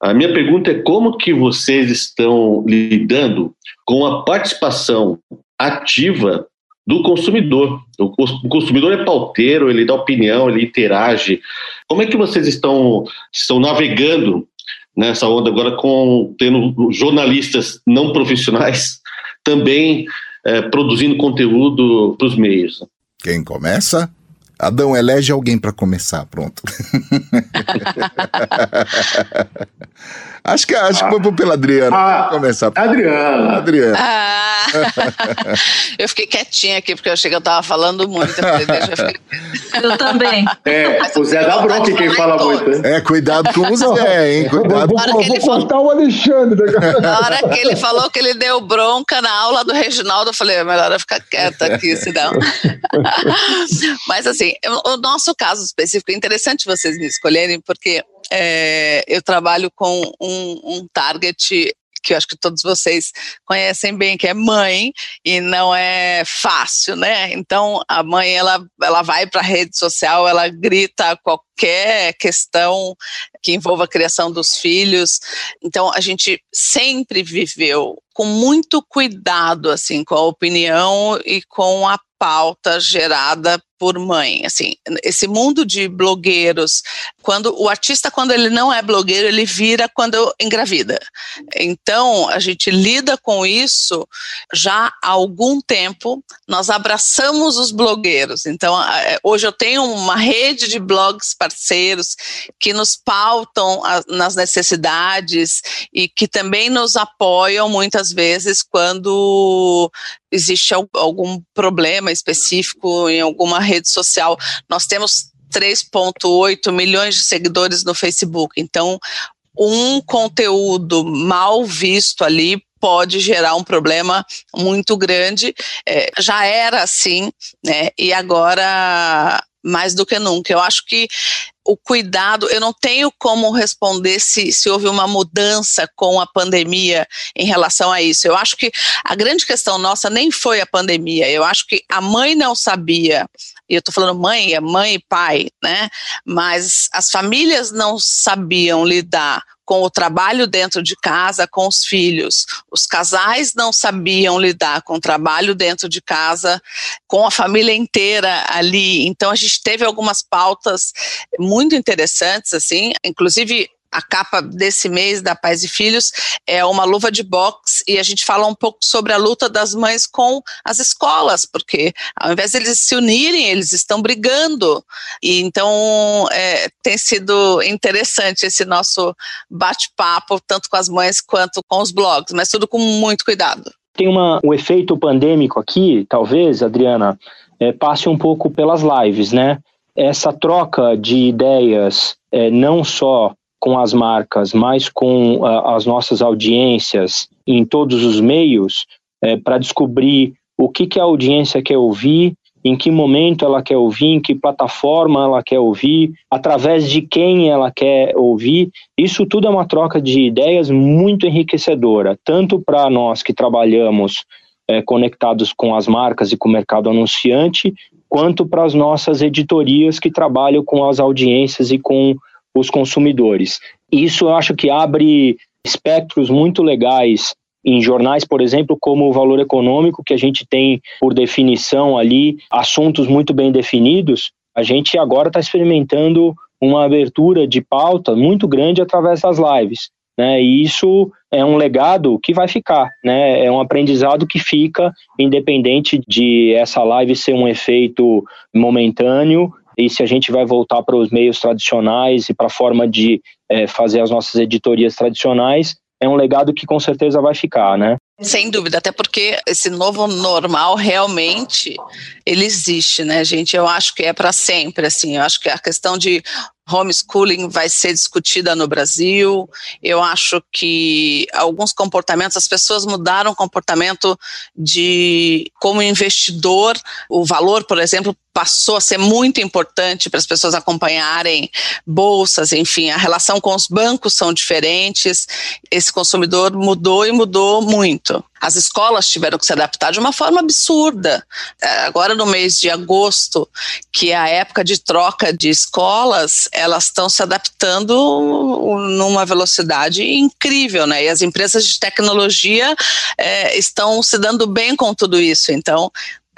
A minha pergunta é como que vocês estão lidando com a participação ativa do consumidor. O consumidor é pauteiro, ele dá opinião, ele interage. Como é que vocês estão, estão navegando nessa onda agora com tendo jornalistas não profissionais também é, produzindo conteúdo para os meios. Quem começa? Adão, elege alguém para começar, pronto. acho que acho que vou pela Adriana. Ah, começar. Adriana. Adriana. Ah, eu fiquei quietinha aqui porque eu achei que eu tava falando muito. Eu, falei, eu... eu também. É, o Zé dá bronca quem fala muito. Né? É, cuidado com o Zé, hein? Cuidado. Vou, vou, vou falou... cortar o Alexandre. Na hora que ele falou que ele deu bronca na aula do Reginaldo, eu falei, é melhor eu ficar quieta aqui, senão. Mas assim, assim, o nosso caso específico é interessante vocês me escolherem, porque é, eu trabalho com um, um target que eu acho que todos vocês conhecem bem, que é mãe, e não é fácil, né? Então, a mãe, ela, ela vai para a rede social, ela grita qualquer questão que envolva a criação dos filhos. Então, a gente sempre viveu com muito cuidado, assim, com a opinião e com a pauta gerada por mãe, assim, esse mundo de blogueiros, quando o artista quando ele não é blogueiro, ele vira quando engravida. Então, a gente lida com isso já há algum tempo. Nós abraçamos os blogueiros. Então, é, hoje eu tenho uma rede de blogs parceiros que nos pautam nas necessidades e que também nos apoiam muitas vezes quando existe algum problema específico em alguma rede social. Nós temos 3,8 milhões de seguidores no Facebook. Então, um conteúdo mal visto ali pode gerar um problema muito grande. É, já era assim, né? E agora mais do que nunca. Eu acho que o cuidado, eu não tenho como responder se, se houve uma mudança com a pandemia em relação a isso. Eu acho que a grande questão nossa nem foi a pandemia. Eu acho que a mãe não sabia e eu estou falando mãe, é mãe e pai, né? Mas as famílias não sabiam lidar com o trabalho dentro de casa, com os filhos. Os casais não sabiam lidar com o trabalho dentro de casa, com a família inteira ali. Então a gente teve algumas pautas muito interessantes, assim, inclusive a capa desse mês da Pais e Filhos é uma luva de boxe e a gente fala um pouco sobre a luta das mães com as escolas, porque ao invés de eles se unirem, eles estão brigando. E então é, tem sido interessante esse nosso bate-papo, tanto com as mães quanto com os blogs, mas tudo com muito cuidado. Tem uma, um efeito pandêmico aqui, talvez, Adriana, é, passe um pouco pelas lives, né? Essa troca de ideias, é, não só com as marcas, mas com uh, as nossas audiências em todos os meios, é, para descobrir o que, que a audiência quer ouvir, em que momento ela quer ouvir, em que plataforma ela quer ouvir, através de quem ela quer ouvir. Isso tudo é uma troca de ideias muito enriquecedora, tanto para nós que trabalhamos é, conectados com as marcas e com o mercado anunciante, quanto para as nossas editorias que trabalham com as audiências e com os consumidores. Isso eu acho que abre espectros muito legais em jornais, por exemplo, como o valor econômico, que a gente tem, por definição, ali assuntos muito bem definidos, a gente agora está experimentando uma abertura de pauta muito grande através das lives. Né? E isso é um legado que vai ficar, né? É um aprendizado que fica, independente de essa live ser um efeito momentâneo e se a gente vai voltar para os meios tradicionais e para a forma de é, fazer as nossas editorias tradicionais, é um legado que com certeza vai ficar, né? Sem dúvida, até porque esse novo normal realmente ele existe, né, gente? Eu acho que é para sempre, assim. Eu acho que a questão de homeschooling vai ser discutida no Brasil. Eu acho que alguns comportamentos, as pessoas mudaram o comportamento de como investidor, o valor, por exemplo, passou a ser muito importante para as pessoas acompanharem bolsas, enfim, a relação com os bancos são diferentes. Esse consumidor mudou e mudou muito. As escolas tiveram que se adaptar de uma forma absurda. É, agora, no mês de agosto, que é a época de troca de escolas, elas estão se adaptando numa velocidade incrível, né? E as empresas de tecnologia é, estão se dando bem com tudo isso. Então,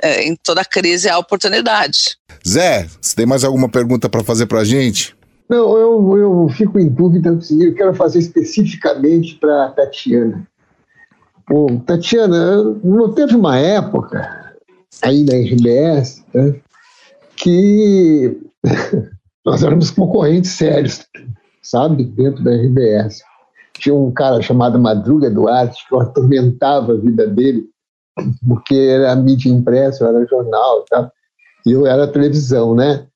é, em toda crise há oportunidade. Zé, você tem mais alguma pergunta para fazer para a gente? Não, eu, eu fico em dúvida. Eu quero fazer especificamente para Tatiana. Tatiana, não teve uma época aí na RBS né, que nós éramos concorrentes sérios, sabe, dentro da RBS. Tinha um cara chamado Madruga Duarte que eu atormentava a vida dele, porque era mídia impressa, era jornal, e eu era televisão, né?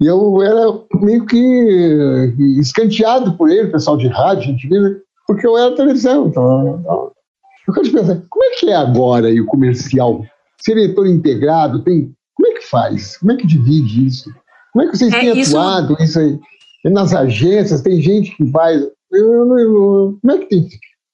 E eu era meio que escanteado por ele, pessoal de rádio, gente, porque eu era televisão. Então eu quero te pensar, como é que é agora aí o comercial? Setor integrado, tem. Como é que faz? Como é que divide isso? Como é que vocês é, têm isso... atuado isso aí? Nas agências, tem gente que faz. Como é que tem?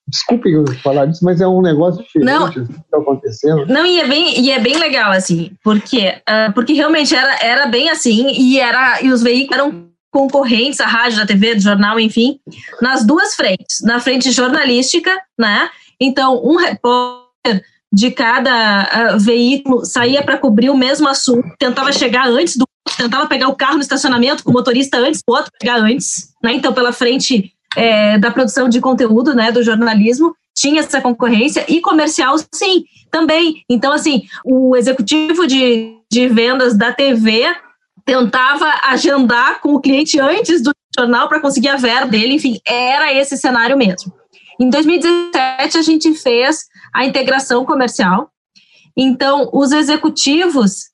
Desculpem eu falar disso, mas é um negócio diferente não, assim, que está acontecendo. Não, e é bem, e é bem legal, assim, porque, uh, porque realmente era, era bem assim, e, era, e os veículos eram concorrentes, a rádio, a TV, do jornal, enfim, nas duas frentes. Na frente jornalística, né? Então, um repórter de cada uh, veículo saía para cobrir o mesmo assunto, tentava chegar antes do tentava pegar o carro no estacionamento com o motorista antes, o outro pegar antes, né? Então, pela frente é, da produção de conteúdo, né, do jornalismo, tinha essa concorrência e comercial, sim, também. Então, assim, o executivo de, de vendas da TV tentava agendar com o cliente antes do jornal para conseguir a verba dele, enfim, era esse cenário mesmo. Em 2017, a gente fez a integração comercial. Então, os executivos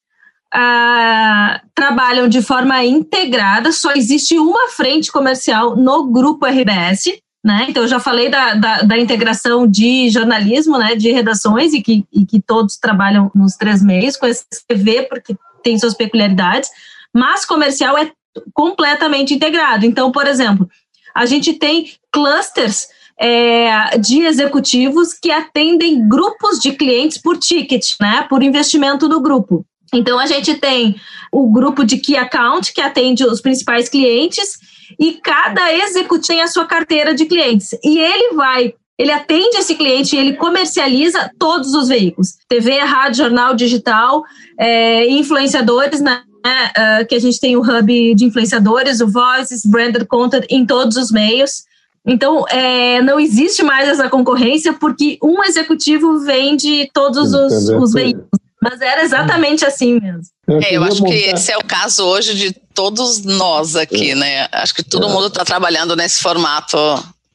ah, trabalham de forma integrada, só existe uma frente comercial no grupo RBS. Né? Então, eu já falei da, da, da, integração de jornalismo, né, de redações, e que, e que todos trabalham nos três meios, com TV, porque tem suas peculiaridades, mas comercial é completamente integrado. Então, por exemplo, a gente tem clusters é, de executivos que atendem grupos de clientes por ticket, né, por investimento no grupo. Então, a gente tem o grupo de Key Account, que atende os principais clientes, e cada executivo tem a sua carteira de clientes. E ele vai, ele atende esse cliente e ele comercializa todos os veículos: TV, rádio, jornal, digital, é, influenciadores, né? Uh, que a gente tem o hub de influenciadores, o Voices, Branded Content em todos os meios. Então, é, não existe mais essa concorrência porque um executivo vende todos os, os veículos. Mas era exatamente assim mesmo. É, eu acho que esse é o caso hoje de todos nós aqui, né? Acho que todo é. mundo está trabalhando nesse formato,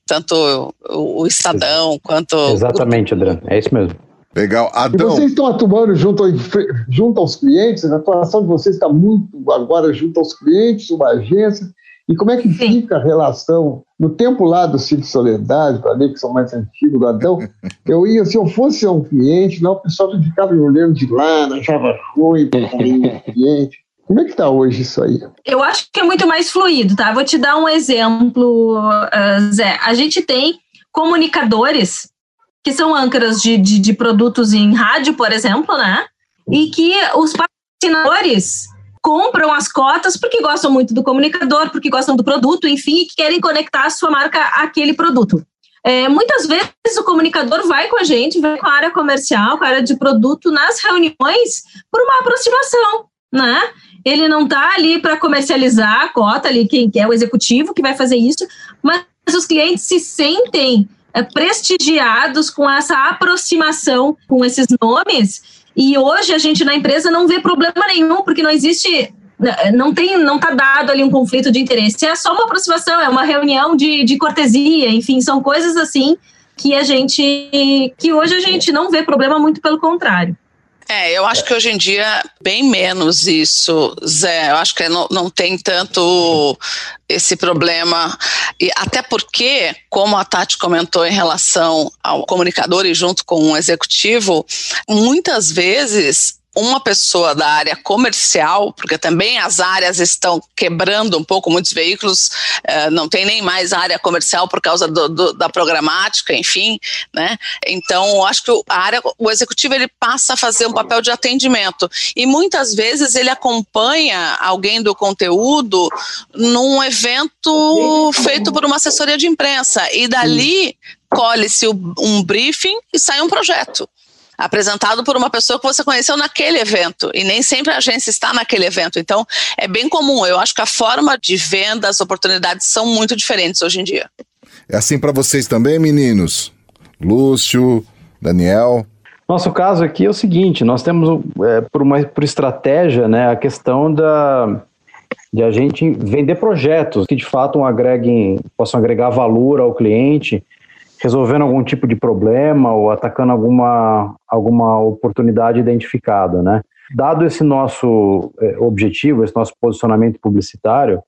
tanto o Estadão quanto. Exatamente, André. É isso mesmo. Legal. Adão. E vocês estão atuando junto, junto aos clientes? A atuação de vocês está muito agora junto aos clientes, uma agência. E como é que Sim. fica a relação? No tempo lá do Cid Soledade, para ler que são mais antigos do Adão, eu ia, se eu fosse um cliente, não, o pessoal ficava me olhando de lá, achava ruim para o cliente. Como é que está hoje isso aí? Eu acho que é muito mais fluido, tá? Vou te dar um exemplo, uh, Zé. A gente tem comunicadores que são âncoras de, de, de produtos em rádio, por exemplo, né? E que os patrocinadores compram as cotas porque gostam muito do comunicador, porque gostam do produto, enfim, e que querem conectar a sua marca àquele produto. É, muitas vezes o comunicador vai com a gente, vai com a área comercial, com a área de produto nas reuniões por uma aproximação, né? Ele não está ali para comercializar a cota ali, quem é o executivo que vai fazer isso, mas os clientes se sentem é, prestigiados com essa aproximação com esses nomes. E hoje a gente na empresa não vê problema nenhum, porque não existe não tem, não está dado ali um conflito de interesse, é só uma aproximação, é uma reunião de, de cortesia, enfim, são coisas assim que a gente, que hoje a gente não vê problema, muito pelo contrário. É, eu acho que hoje em dia bem menos isso, Zé. Eu acho que não, não tem tanto esse problema. E até porque, como a Tati comentou em relação ao comunicador e junto com o executivo, muitas vezes uma pessoa da área comercial, porque também as áreas estão quebrando um pouco, muitos veículos eh, não tem nem mais área comercial por causa do, do, da programática, enfim, né? Então, acho que a área, o executivo ele passa a fazer um papel de atendimento. E muitas vezes ele acompanha alguém do conteúdo num evento feito por uma assessoria de imprensa. E dali colhe-se um briefing e sai um projeto apresentado por uma pessoa que você conheceu naquele evento e nem sempre a agência está naquele evento. Então, é bem comum. Eu acho que a forma de venda, as oportunidades são muito diferentes hoje em dia. É assim para vocês também, meninos? Lúcio, Daniel? Nosso caso aqui é o seguinte: nós temos, é, por uma por estratégia, né, a questão da de a gente vender projetos que de fato agreguem, possam agregar valor ao cliente resolvendo algum tipo de problema ou atacando alguma, alguma oportunidade identificada, né? Dado esse nosso é, objetivo, esse nosso posicionamento publicitário,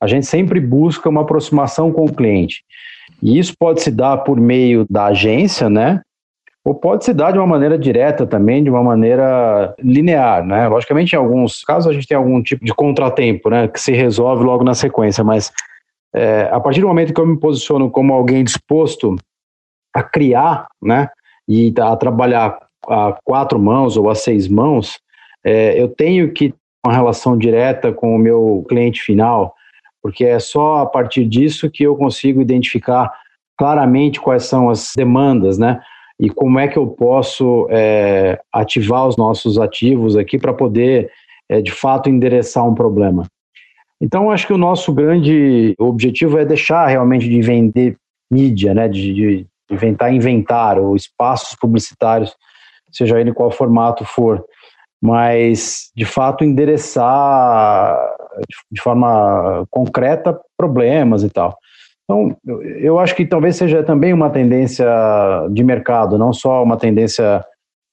a gente sempre busca uma aproximação com o cliente. E isso pode se dar por meio da agência, né? Ou pode se dar de uma maneira direta também, de uma maneira linear, né? Logicamente, em alguns casos, a gente tem algum tipo de contratempo, né? Que se resolve logo na sequência, mas é, a partir do momento que eu me posiciono como alguém disposto a criar, né, e a trabalhar a quatro mãos ou a seis mãos, é, eu tenho que ter uma relação direta com o meu cliente final, porque é só a partir disso que eu consigo identificar claramente quais são as demandas, né? E como é que eu posso é, ativar os nossos ativos aqui para poder, é, de fato, endereçar um problema. Então, acho que o nosso grande objetivo é deixar realmente de vender mídia, né? De, de inventar inventar ou espaços publicitários, seja ele qual formato for, mas de fato endereçar de forma concreta problemas e tal. Então, eu acho que talvez seja também uma tendência de mercado, não só uma tendência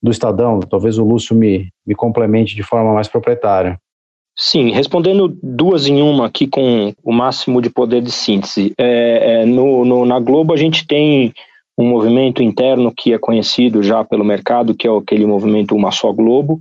do Estadão. Talvez o Lúcio me, me complemente de forma mais proprietária. Sim, respondendo duas em uma aqui com o máximo de poder de síntese. É, é, no, no, na Globo a gente tem um movimento interno que é conhecido já pelo mercado, que é aquele movimento Uma Só Globo,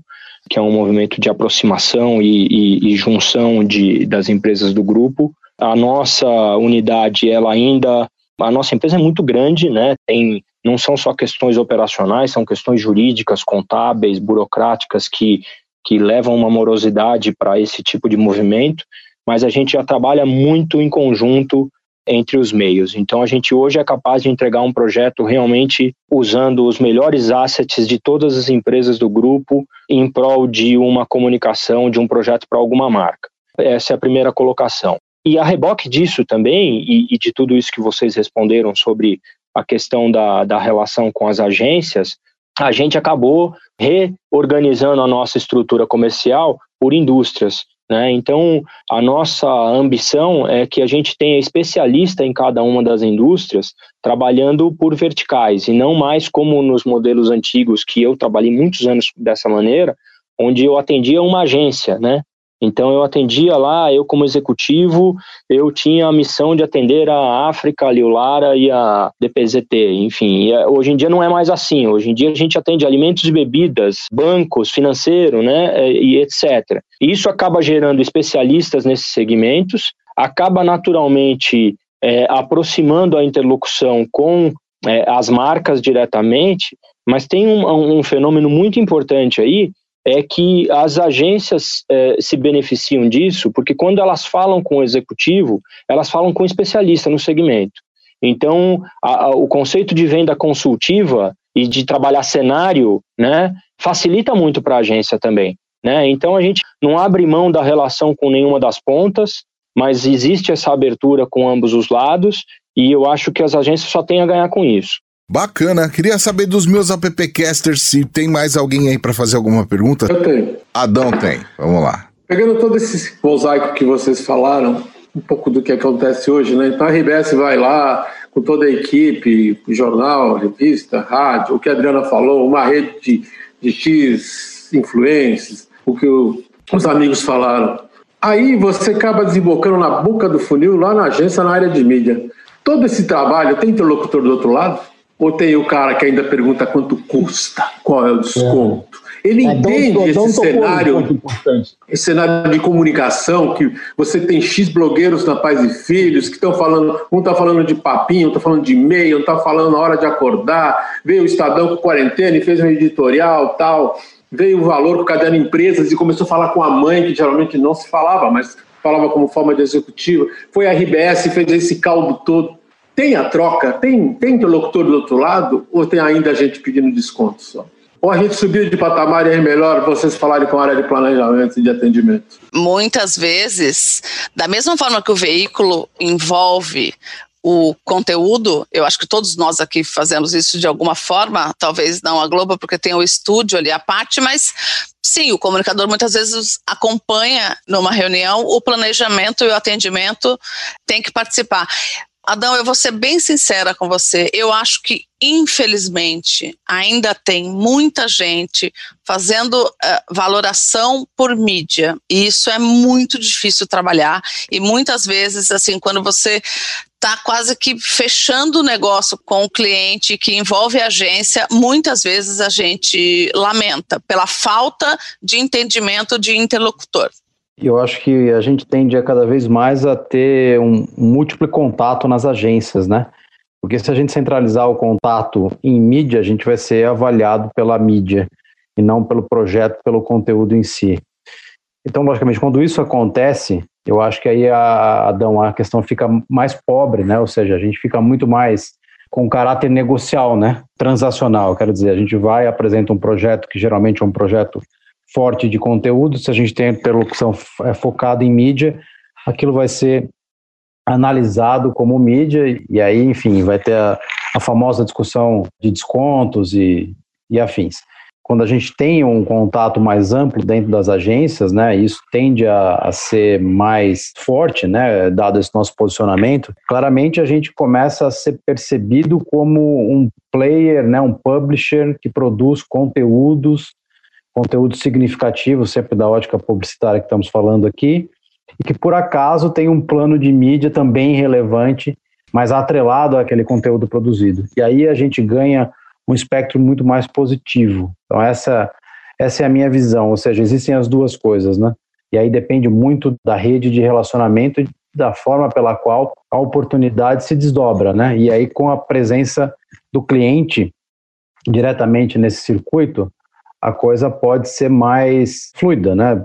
que é um movimento de aproximação e, e, e junção de, das empresas do grupo. A nossa unidade, ela ainda, a nossa empresa é muito grande, né? Tem não são só questões operacionais, são questões jurídicas, contábeis, burocráticas que, que levam uma morosidade para esse tipo de movimento, mas a gente já trabalha muito em conjunto entre os meios. Então a gente hoje é capaz de entregar um projeto realmente usando os melhores assets de todas as empresas do grupo em prol de uma comunicação, de um projeto para alguma marca. Essa é a primeira colocação. E a reboque disso também, e, e de tudo isso que vocês responderam sobre a questão da, da relação com as agências, a gente acabou reorganizando a nossa estrutura comercial por indústrias. Né? Então, a nossa ambição é que a gente tenha especialista em cada uma das indústrias trabalhando por verticais e não mais como nos modelos antigos que eu trabalhei muitos anos dessa maneira, onde eu atendia uma agência, né? Então eu atendia lá, eu como executivo, eu tinha a missão de atender a África, a Liulara e a DPZT, enfim. Eh, hoje em dia não é mais assim. Hoje em dia a gente atende alimentos e bebidas, bancos, financeiro, né, eh, e etc. Isso acaba gerando especialistas nesses segmentos, acaba naturalmente é, aproximando a interlocução com é, as marcas diretamente, mas tem um, um, fenômeno muito importante aí, é que as agências é, se beneficiam disso, porque quando elas falam com o executivo, elas falam com o especialista no segmento. Então, a, a, o conceito de venda consultiva e de trabalhar cenário, né, facilita muito para a agência também. Né? Então, a gente não abre mão da relação com nenhuma das pontas, mas existe essa abertura com ambos os lados e eu acho que as agências só têm a ganhar com isso. Bacana. Queria saber dos meus appcasters se tem mais alguém aí para fazer alguma pergunta. Eu tenho. Adão tem. Vamos lá. Pegando todo esse mosaico que vocês falaram, um pouco do que acontece hoje, né? Então a RBS vai lá com toda a equipe, jornal, revista, rádio, o que a Adriana falou, uma rede de, de X influências, o que o, os amigos falaram. Aí você acaba desembocando na boca do funil lá na agência, na área de mídia. Todo esse trabalho tem interlocutor do outro lado? Ou tem o cara que ainda pergunta quanto custa, qual é o desconto? É. Ele é, entende esse cenário, esse cenário de comunicação que você tem X blogueiros na Paz e Filhos que estão falando, um está falando de papinho, um está falando de e-mail, um está falando na hora de acordar, veio o Estadão com quarentena e fez um editorial tal, veio o valor com o caderno empresas e começou a falar com a mãe, que geralmente não se falava, mas falava como forma de executiva, foi a RBS e fez esse caldo todo. Tem a troca? Tem, tem interlocutor do outro lado? Ou tem ainda gente pedindo desconto só? Ou a gente subiu de patamar e é melhor vocês falarem com a área de planejamento e de atendimento? Muitas vezes, da mesma forma que o veículo envolve o conteúdo, eu acho que todos nós aqui fazemos isso de alguma forma, talvez não a Globo, porque tem o estúdio ali à parte, mas sim, o comunicador muitas vezes acompanha numa reunião o planejamento e o atendimento tem que participar. Adão, eu vou ser bem sincera com você. Eu acho que, infelizmente, ainda tem muita gente fazendo uh, valoração por mídia. E isso é muito difícil trabalhar. E muitas vezes, assim, quando você está quase que fechando o negócio com o cliente que envolve a agência, muitas vezes a gente lamenta pela falta de entendimento de interlocutor. Eu acho que a gente tende a cada vez mais a ter um múltiplo contato nas agências, né? Porque se a gente centralizar o contato em mídia, a gente vai ser avaliado pela mídia e não pelo projeto, pelo conteúdo em si. Então, logicamente, quando isso acontece, eu acho que aí a, Adão, a questão fica mais pobre, né? Ou seja, a gente fica muito mais com caráter negocial, né? Transacional, quero dizer, a gente vai apresenta um projeto que geralmente é um projeto forte de conteúdo, se a gente tem interlocução é, focada em mídia, aquilo vai ser analisado como mídia, e aí, enfim, vai ter a, a famosa discussão de descontos e, e afins. Quando a gente tem um contato mais amplo dentro das agências, né, isso tende a, a ser mais forte, né, dado esse nosso posicionamento, claramente a gente começa a ser percebido como um player, né, um publisher que produz conteúdos conteúdo significativo, sempre da ótica publicitária que estamos falando aqui, e que por acaso tem um plano de mídia também relevante, mas atrelado àquele conteúdo produzido. E aí a gente ganha um espectro muito mais positivo. Então essa essa é a minha visão, ou seja, existem as duas coisas, né? E aí depende muito da rede de relacionamento e da forma pela qual a oportunidade se desdobra, né? E aí com a presença do cliente diretamente nesse circuito, a coisa pode ser mais fluida, né?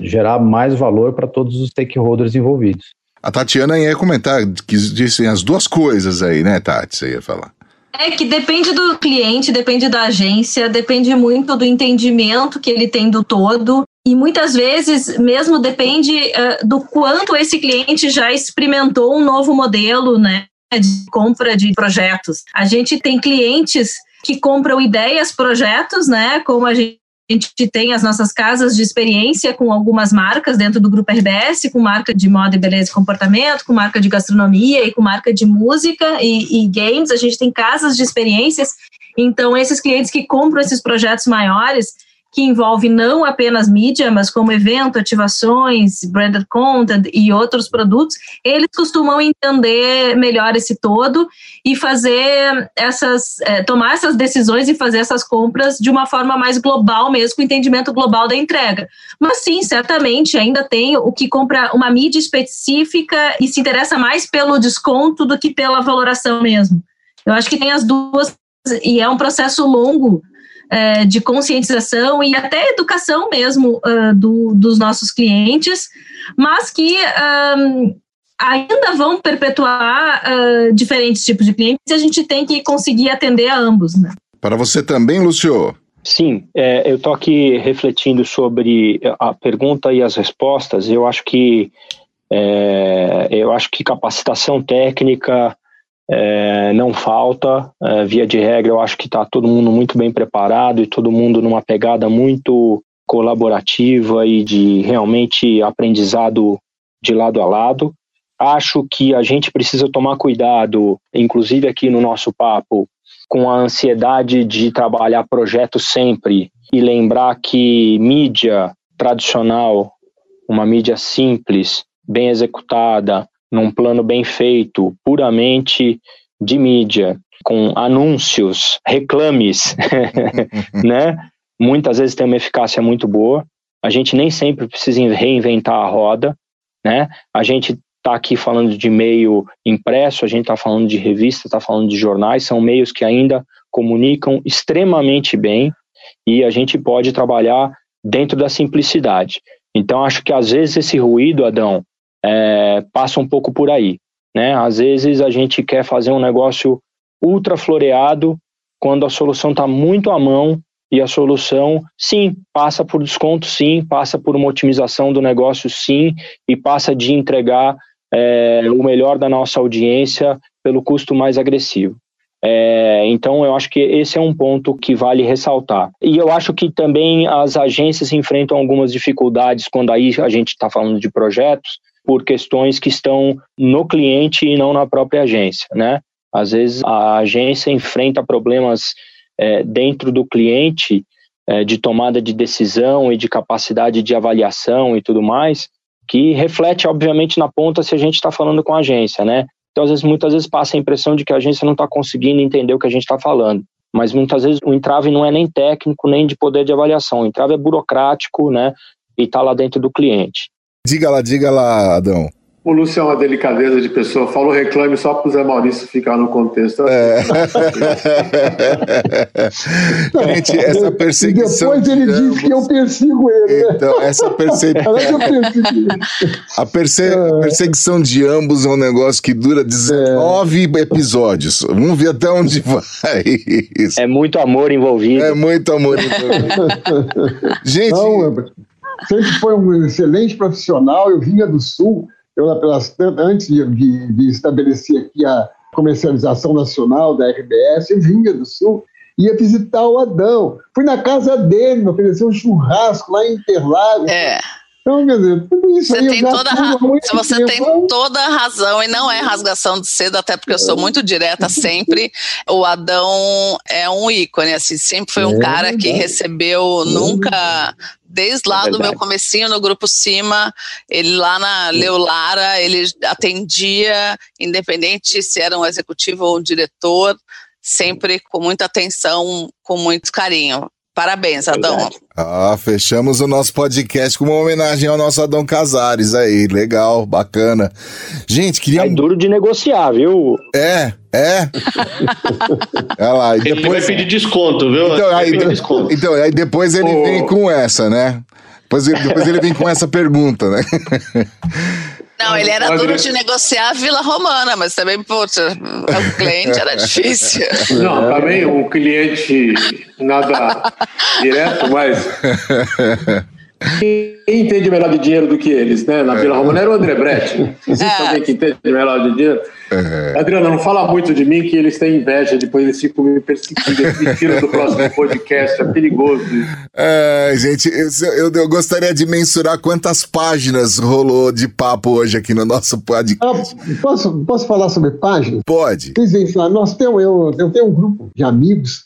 Gerar mais valor para todos os stakeholders envolvidos. A Tatiana ia comentar que dizem as duas coisas aí, né, Tati? Você ia falar. É que depende do cliente, depende da agência, depende muito do entendimento que ele tem do todo. E muitas vezes, mesmo depende uh, do quanto esse cliente já experimentou um novo modelo, né? De compra de projetos. A gente tem clientes que compram ideias, projetos, né? Como a gente a gente tem as nossas casas de experiência com algumas marcas dentro do grupo RBS, com marca de moda e beleza e comportamento, com marca de gastronomia e com marca de música e, e games. A gente tem casas de experiências. Então, esses clientes que compram esses projetos maiores, que envolve não apenas mídia, mas como evento, ativações, branded content e outros produtos, eles costumam entender melhor esse todo e fazer essas, é, tomar essas decisões e fazer essas compras de uma forma mais global mesmo, com entendimento global da entrega. Mas sim, certamente ainda tem o que compra uma mídia específica e se interessa mais pelo desconto do que pela valoração mesmo. Eu acho que tem as duas, e é um processo longo é, de conscientização e até educação mesmo uh, do, dos nossos clientes, mas que um, ainda vão perpetuar uh, diferentes tipos de clientes e a gente tem que conseguir atender a ambos. Né? Para você também, Lúcio? Sim, é, eu estou aqui refletindo sobre a pergunta e as respostas. Eu acho que é, eu acho que capacitação técnica é, não falta. É, via de regra, eu acho que está todo mundo muito bem preparado e todo mundo numa pegada muito colaborativa e de realmente aprendizado de lado a lado. Acho que a gente precisa tomar cuidado, inclusive aqui no nosso papo, com a ansiedade de trabalhar projetos sempre e lembrar que mídia tradicional, uma mídia simples, bem executada, num plano bem feito, puramente de mídia, com anúncios, reclames, né? Muitas vezes tem uma eficácia muito boa. A gente nem sempre precisa reinventar a roda, né? A gente está aqui falando de meio impresso, a gente está falando de revista, está falando de jornais, são meios que ainda comunicam extremamente bem e a gente pode trabalhar dentro da simplicidade. Então, acho que às vezes esse ruído, Adão, é, passa um pouco por aí. Né? Às vezes a gente quer fazer um negócio ultra floreado quando a solução está muito à mão e a solução, sim, passa por desconto, sim, passa por uma otimização do negócio, sim, e passa de entregar é, o melhor da nossa audiência pelo custo mais agressivo. É, então, eu acho que esse é um ponto que vale ressaltar. E eu acho que também as agências enfrentam algumas dificuldades quando aí a gente está falando de projetos, por questões que estão no cliente e não na própria agência, né? Às vezes a agência enfrenta problemas é, dentro do cliente é, de tomada de decisão e de capacidade de avaliação e tudo mais, que reflete, obviamente, na ponta se a gente está falando com a agência, né? Então, às vezes, muitas vezes passa a impressão de que a agência não está conseguindo entender o que a gente está falando. Mas muitas vezes o entrave não é nem técnico, nem de poder de avaliação. O entrave é burocrático, né? E está lá dentro do cliente. Diga lá, diga lá, Adão. O Lúcio é uma delicadeza de pessoa. Falou reclame só para o Zé Maurício ficar no contexto. É. Gente, essa perseguição. E depois ele de diz que eu persigo ele. Né? Então, essa perseguição. a perse... É. perseguição de ambos é um negócio que dura 19 é. episódios. Vamos ver até onde vai. Isso. É muito amor envolvido. É muito amor envolvido. Gente. Não, sempre foi um excelente profissional. Eu vinha do Sul eu, pelas, antes de, de, de, estabelecer aqui a comercialização nacional da RBS, eu vinha do Sul, ia visitar o Adão. Fui na casa dele, me ofereceu um churrasco lá em Interlagos. É. Então, quer dizer, tudo isso você aí tem toda ra... Você tempo. tem toda a razão, e não é rasgação de seda, até porque eu sou muito direta sempre. O Adão é um ícone, assim, sempre foi um é, cara que recebeu, é, nunca desde lá é do meu comecinho no Grupo Cima, ele lá na Leulara, ele atendia, independente se era um executivo ou um diretor, sempre com muita atenção, com muito carinho. Parabéns, Adão. Ah, fechamos o nosso podcast com uma homenagem ao nosso Adão Casares aí. Legal, bacana. Gente, queria. É duro de negociar, viu? É, é. Olha lá. E depois... Ele vai pedir desconto, viu? Então, aí, desconto. então, aí depois ele oh. vem com essa, né? Depois, depois ele vem com essa pergunta, né? Não, ele era duro de negociar a Vila Romana, mas também, poxa, o cliente era difícil. Não, também o cliente nada direto, mas quem entende melhor de dinheiro do que eles, né? Na Vila Romana era o André Brecht. Existe é. alguém que entende melhor de dinheiro? Uhum. Adriana, não fala muito de mim que eles têm inveja, depois eles ficam me perseguindo, eles me tiram do próximo podcast, é perigoso. É, gente, eu, eu, gostaria de mensurar quantas páginas rolou de papo hoje aqui no nosso podcast. Ah, posso, posso falar sobre páginas? Pode. Nós temos, eu, eu tenho um grupo de amigos,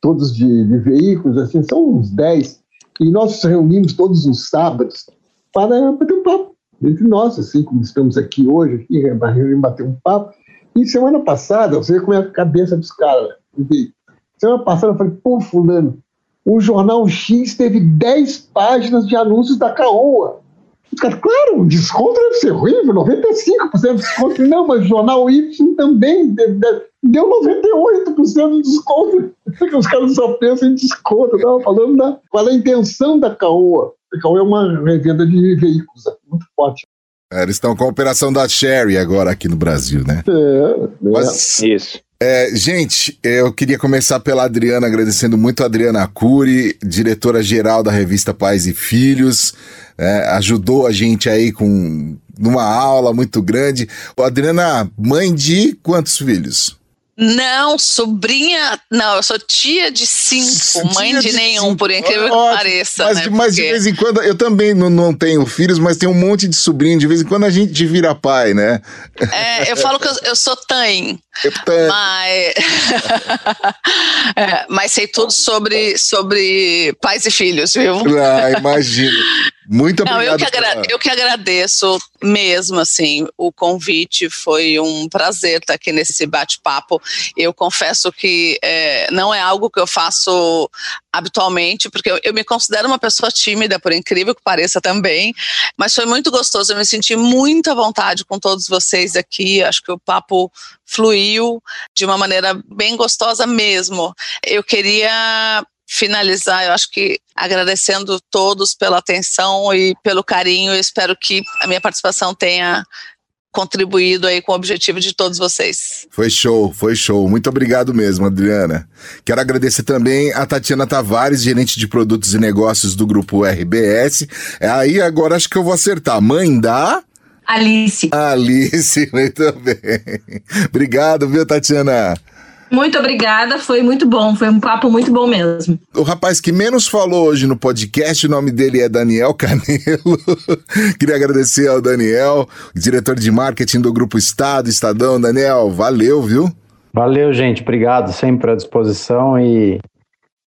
todos de, de veículos, assim, são uns 10, e nós nos reunimos todos os sábados para bater um papo entre nós, assim como estamos aqui hoje, aqui, bater um papo. E semana passada, você vê como é a cabeça dos caras. Né? Semana passada eu falei, pô, fulano, o Jornal X teve 10 páginas de anúncios da Caoa. Cara, claro, o desconto deve ser horrível, 95% de desconto. Não, mas o Jornal Y também deve, deu 98% de desconto. Os caras só pensam em desconto. Eu estava falando da, qual é a intenção da Caoa. Caoa é uma revenda de veículos é muito forte. É, eles estão com a operação da Sherry agora aqui no Brasil, né? É, Mas, Isso. É, gente, eu queria começar pela Adriana, agradecendo muito a Adriana Cury, diretora-geral da revista Pais e Filhos, é, ajudou a gente aí com numa aula muito grande. Ô, Adriana, mãe de quantos filhos? Não, sobrinha. Não, eu sou tia de cinco, tia mãe de, de nenhum, cinco. por incrível que pareça. Mas, né? mas Porque... de vez em quando, eu também não, não, tenho filhos, mas tem um monte de sobrinho. De vez em quando a gente vira pai, né? É, eu falo que eu, eu sou tãe. Mas, é, mas sei tudo sobre, sobre pais e filhos, viu? Ah, imagino. Muito obrigado. Não, eu, que eu que agradeço mesmo, assim, o convite foi um prazer estar aqui nesse bate-papo. Eu confesso que é, não é algo que eu faço habitualmente, porque eu, eu, me considero uma pessoa tímida, por incrível que pareça também, mas foi muito gostoso, eu me senti muito à vontade com todos vocês aqui, acho que o papo fluiu de uma maneira bem gostosa mesmo. Eu queria finalizar, eu acho que agradecendo todos pela atenção e pelo carinho. Eu espero que a minha participação tenha contribuído aí com o objetivo de todos vocês. Foi show, foi show. Muito obrigado mesmo, Adriana. Quero agradecer também a Tatiana Tavares, gerente de produtos e negócios do grupo RBS. Aí agora acho que eu vou acertar. Mãe da Alice. Alice, muito bem. Obrigado, viu, Tatiana? Muito obrigada, foi muito bom, foi um papo muito bom mesmo. O rapaz que menos falou hoje no podcast, o nome dele é Daniel Canelo. Queria agradecer ao Daniel, diretor de marketing do Grupo Estado, Estadão. Daniel, valeu, viu? Valeu, gente, obrigado, sempre à disposição e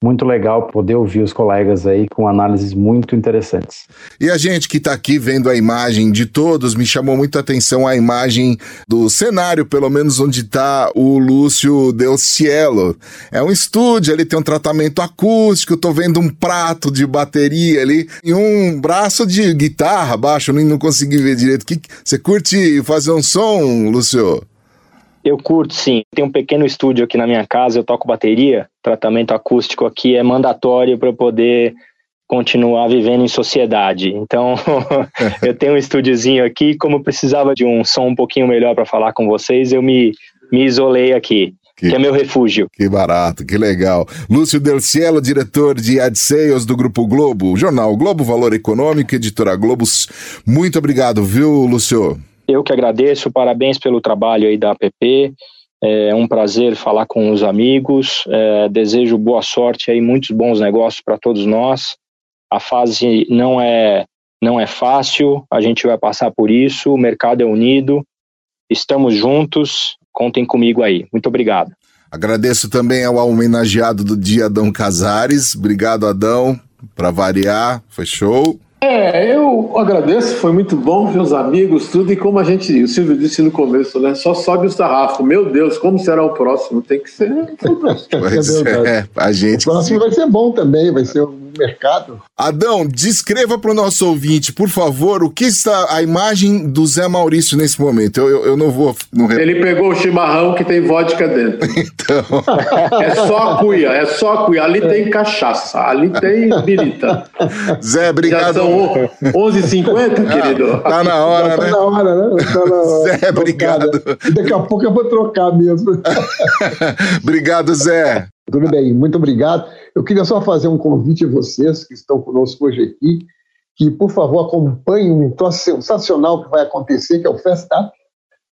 muito legal poder ouvir os colegas aí com análises muito interessantes. E a gente que está aqui vendo a imagem de todos, me chamou muito atenção a imagem do cenário, pelo menos onde está o Lúcio Del Cielo. É um estúdio, ele tem um tratamento acústico, estou vendo um prato de bateria ali e um braço de guitarra baixo, nem não consegui ver direito. Que, você curte fazer um som, Lúcio? Eu curto, sim. Tem um pequeno estúdio aqui na minha casa, eu toco bateria. Tratamento acústico aqui é mandatório para eu poder continuar vivendo em sociedade. Então, eu tenho um estúdiozinho aqui. Como eu precisava de um som um pouquinho melhor para falar com vocês, eu me, me isolei aqui. Que, que, é meu refúgio. Que barato, que legal. Lúcio Del Cielo, diretor de Ad Sales do Grupo Globo, jornal Globo Valor Econômico, editora Globos. Muito obrigado, viu, Lúcio? Eu que agradeço, parabéns pelo trabalho aí da APP. É um prazer falar com os amigos. É, desejo boa sorte aí, muitos bons negócios para todos nós. A fase não é não é fácil, a gente vai passar por isso. O mercado é unido, estamos juntos. Contem comigo aí. Muito obrigado. Agradeço também ao homenageado do dia, Adão Casares. Obrigado, Adão, para variar, foi show. É, eu agradeço, foi muito bom ver os amigos, tudo, e como a gente, o Silvio disse no começo, né? Só sobe o sarrafo. Meu Deus, como será o próximo? Tem que ser. Pois é, a gente. O próximo vai ser bom também, vai ser um mercado. Adão, descreva para o nosso ouvinte, por favor, o que está a imagem do Zé Maurício nesse momento. Eu, eu, eu não vou. Não... Ele pegou o chimarrão que tem vodka dentro. Então. É só a cuia, é só a cuia. Ali tem cachaça, ali tem birita. Zé, obrigado. Já são 11h50, querido? Tá na hora, tá né? na hora, né? Tá na hora. Zé, obrigado. Daqui a pouco eu vou trocar mesmo. obrigado, Zé. Tudo bem, muito obrigado. Eu queria só fazer um convite a vocês que estão conosco hoje aqui, que, por favor, acompanhem um troço sensacional que vai acontecer, que é o Festap.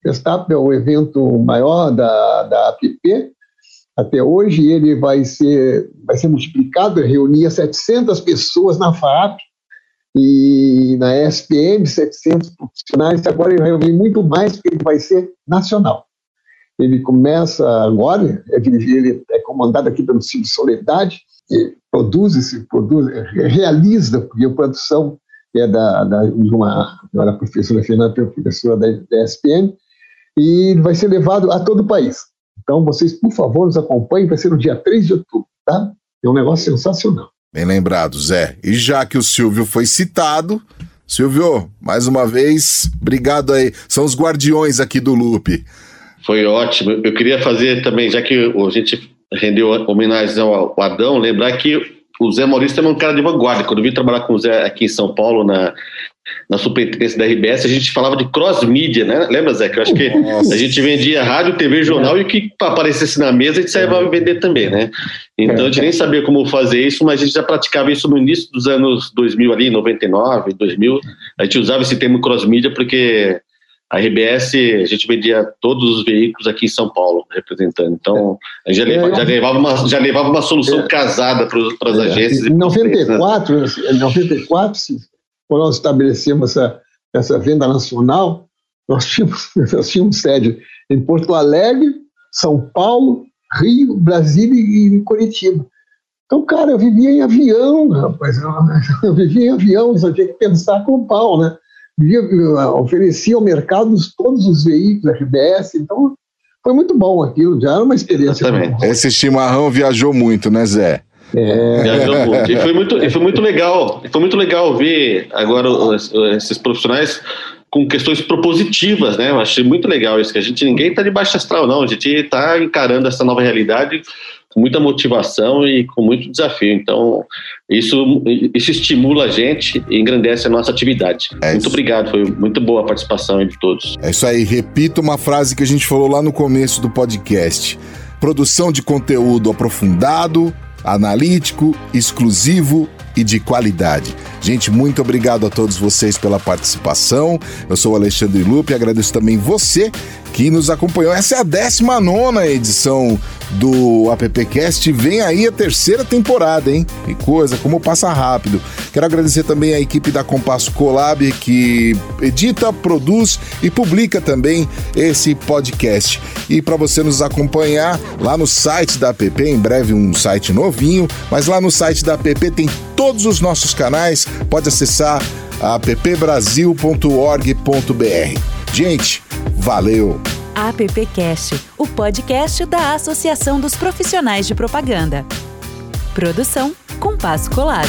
Festap é o evento maior da, da APP. Até hoje ele vai ser, vai ser multiplicado, reunia 700 pessoas na FAP e na SPM, 700 profissionais, agora ele vai reunir muito mais, porque ele vai ser nacional. Ele começa agora, é ele é comandado aqui pelo Silvio Soledade, produz esse, produz, realiza, porque a produção é da, da, de uma, professora Fernanda, professora da, da SPM, e vai ser levado a todo o país. Então, vocês, por favor, nos acompanhem, vai ser no dia 3 de outubro, tá? É um negócio sensacional. Bem lembrado, Zé. E já que o Silvio foi citado, Silvio, mais uma vez, obrigado aí. São os guardiões aqui do Loop. Foi ótimo. Eu queria fazer também, já que a gente rendeu homenagem ao Adão, lembrar que o Zé Maurício também é um cara de vanguarda. Quando eu vim trabalhar com o Zé aqui em São Paulo, na, na superintendência da RBS, a gente falava de cross-mídia, né? Lembra, Zé? Que eu acho que Nossa. a gente vendia rádio, TV, jornal é. e o que aparecesse na mesa a gente saía é. vender também, né? Então a gente nem sabia como fazer isso, mas a gente já praticava isso no início dos anos 2000 ali, 99, 2000. A gente usava esse termo cross-mídia porque a RBS, a gente vendia todos os veículos aqui em São Paulo, representando. Então, a gente já, levava, já levava, uma, já levava uma solução é, casada para as é, agências. Em 94, né? em 94, quando nós estabelecemos essa, essa venda nacional, nós tínhamos, nós tínhamos sede em Porto Alegre, São Paulo, Rio, Brasília e Curitiba. Então, cara, eu vivia em avião, rapaz. Eu, eu vivia em avião, só tinha que pensar com o pau, né? Oferecia ao mercado todos os veículos RBS, então foi muito bom aquilo, já era uma experiência. Esse chimarrão viajou muito, né, Zé? É. Viajou muito. E foi muito, e foi muito legal. Foi muito legal ver agora esses profissionais com questões propositivas, né? Eu achei muito legal isso, que a gente ninguém está debaixo astral, não. A gente está encarando essa nova realidade com muita motivação e com muito desafio. Então, isso, isso estimula a gente e engrandece a nossa atividade. É muito obrigado, foi muito boa a participação de todos. É isso aí, repito uma frase que a gente falou lá no começo do podcast. Produção de conteúdo aprofundado, analítico, exclusivo e de qualidade. Gente, muito obrigado a todos vocês pela participação. Eu sou o Alexandre Lupe e agradeço também você que nos acompanhou. Essa é a 19 edição do AppCast. Vem aí a terceira temporada, hein? Que coisa, como passa rápido. Quero agradecer também a equipe da Compasso Colab que edita, produz e publica também esse podcast. E para você nos acompanhar lá no site da App, em breve um site novinho, mas lá no site da App tem todos os nossos canais. Pode acessar appbrasil.org.br. Gente, Valeu! AppCast, o podcast da Associação dos Profissionais de Propaganda. Produção Compasso Colab.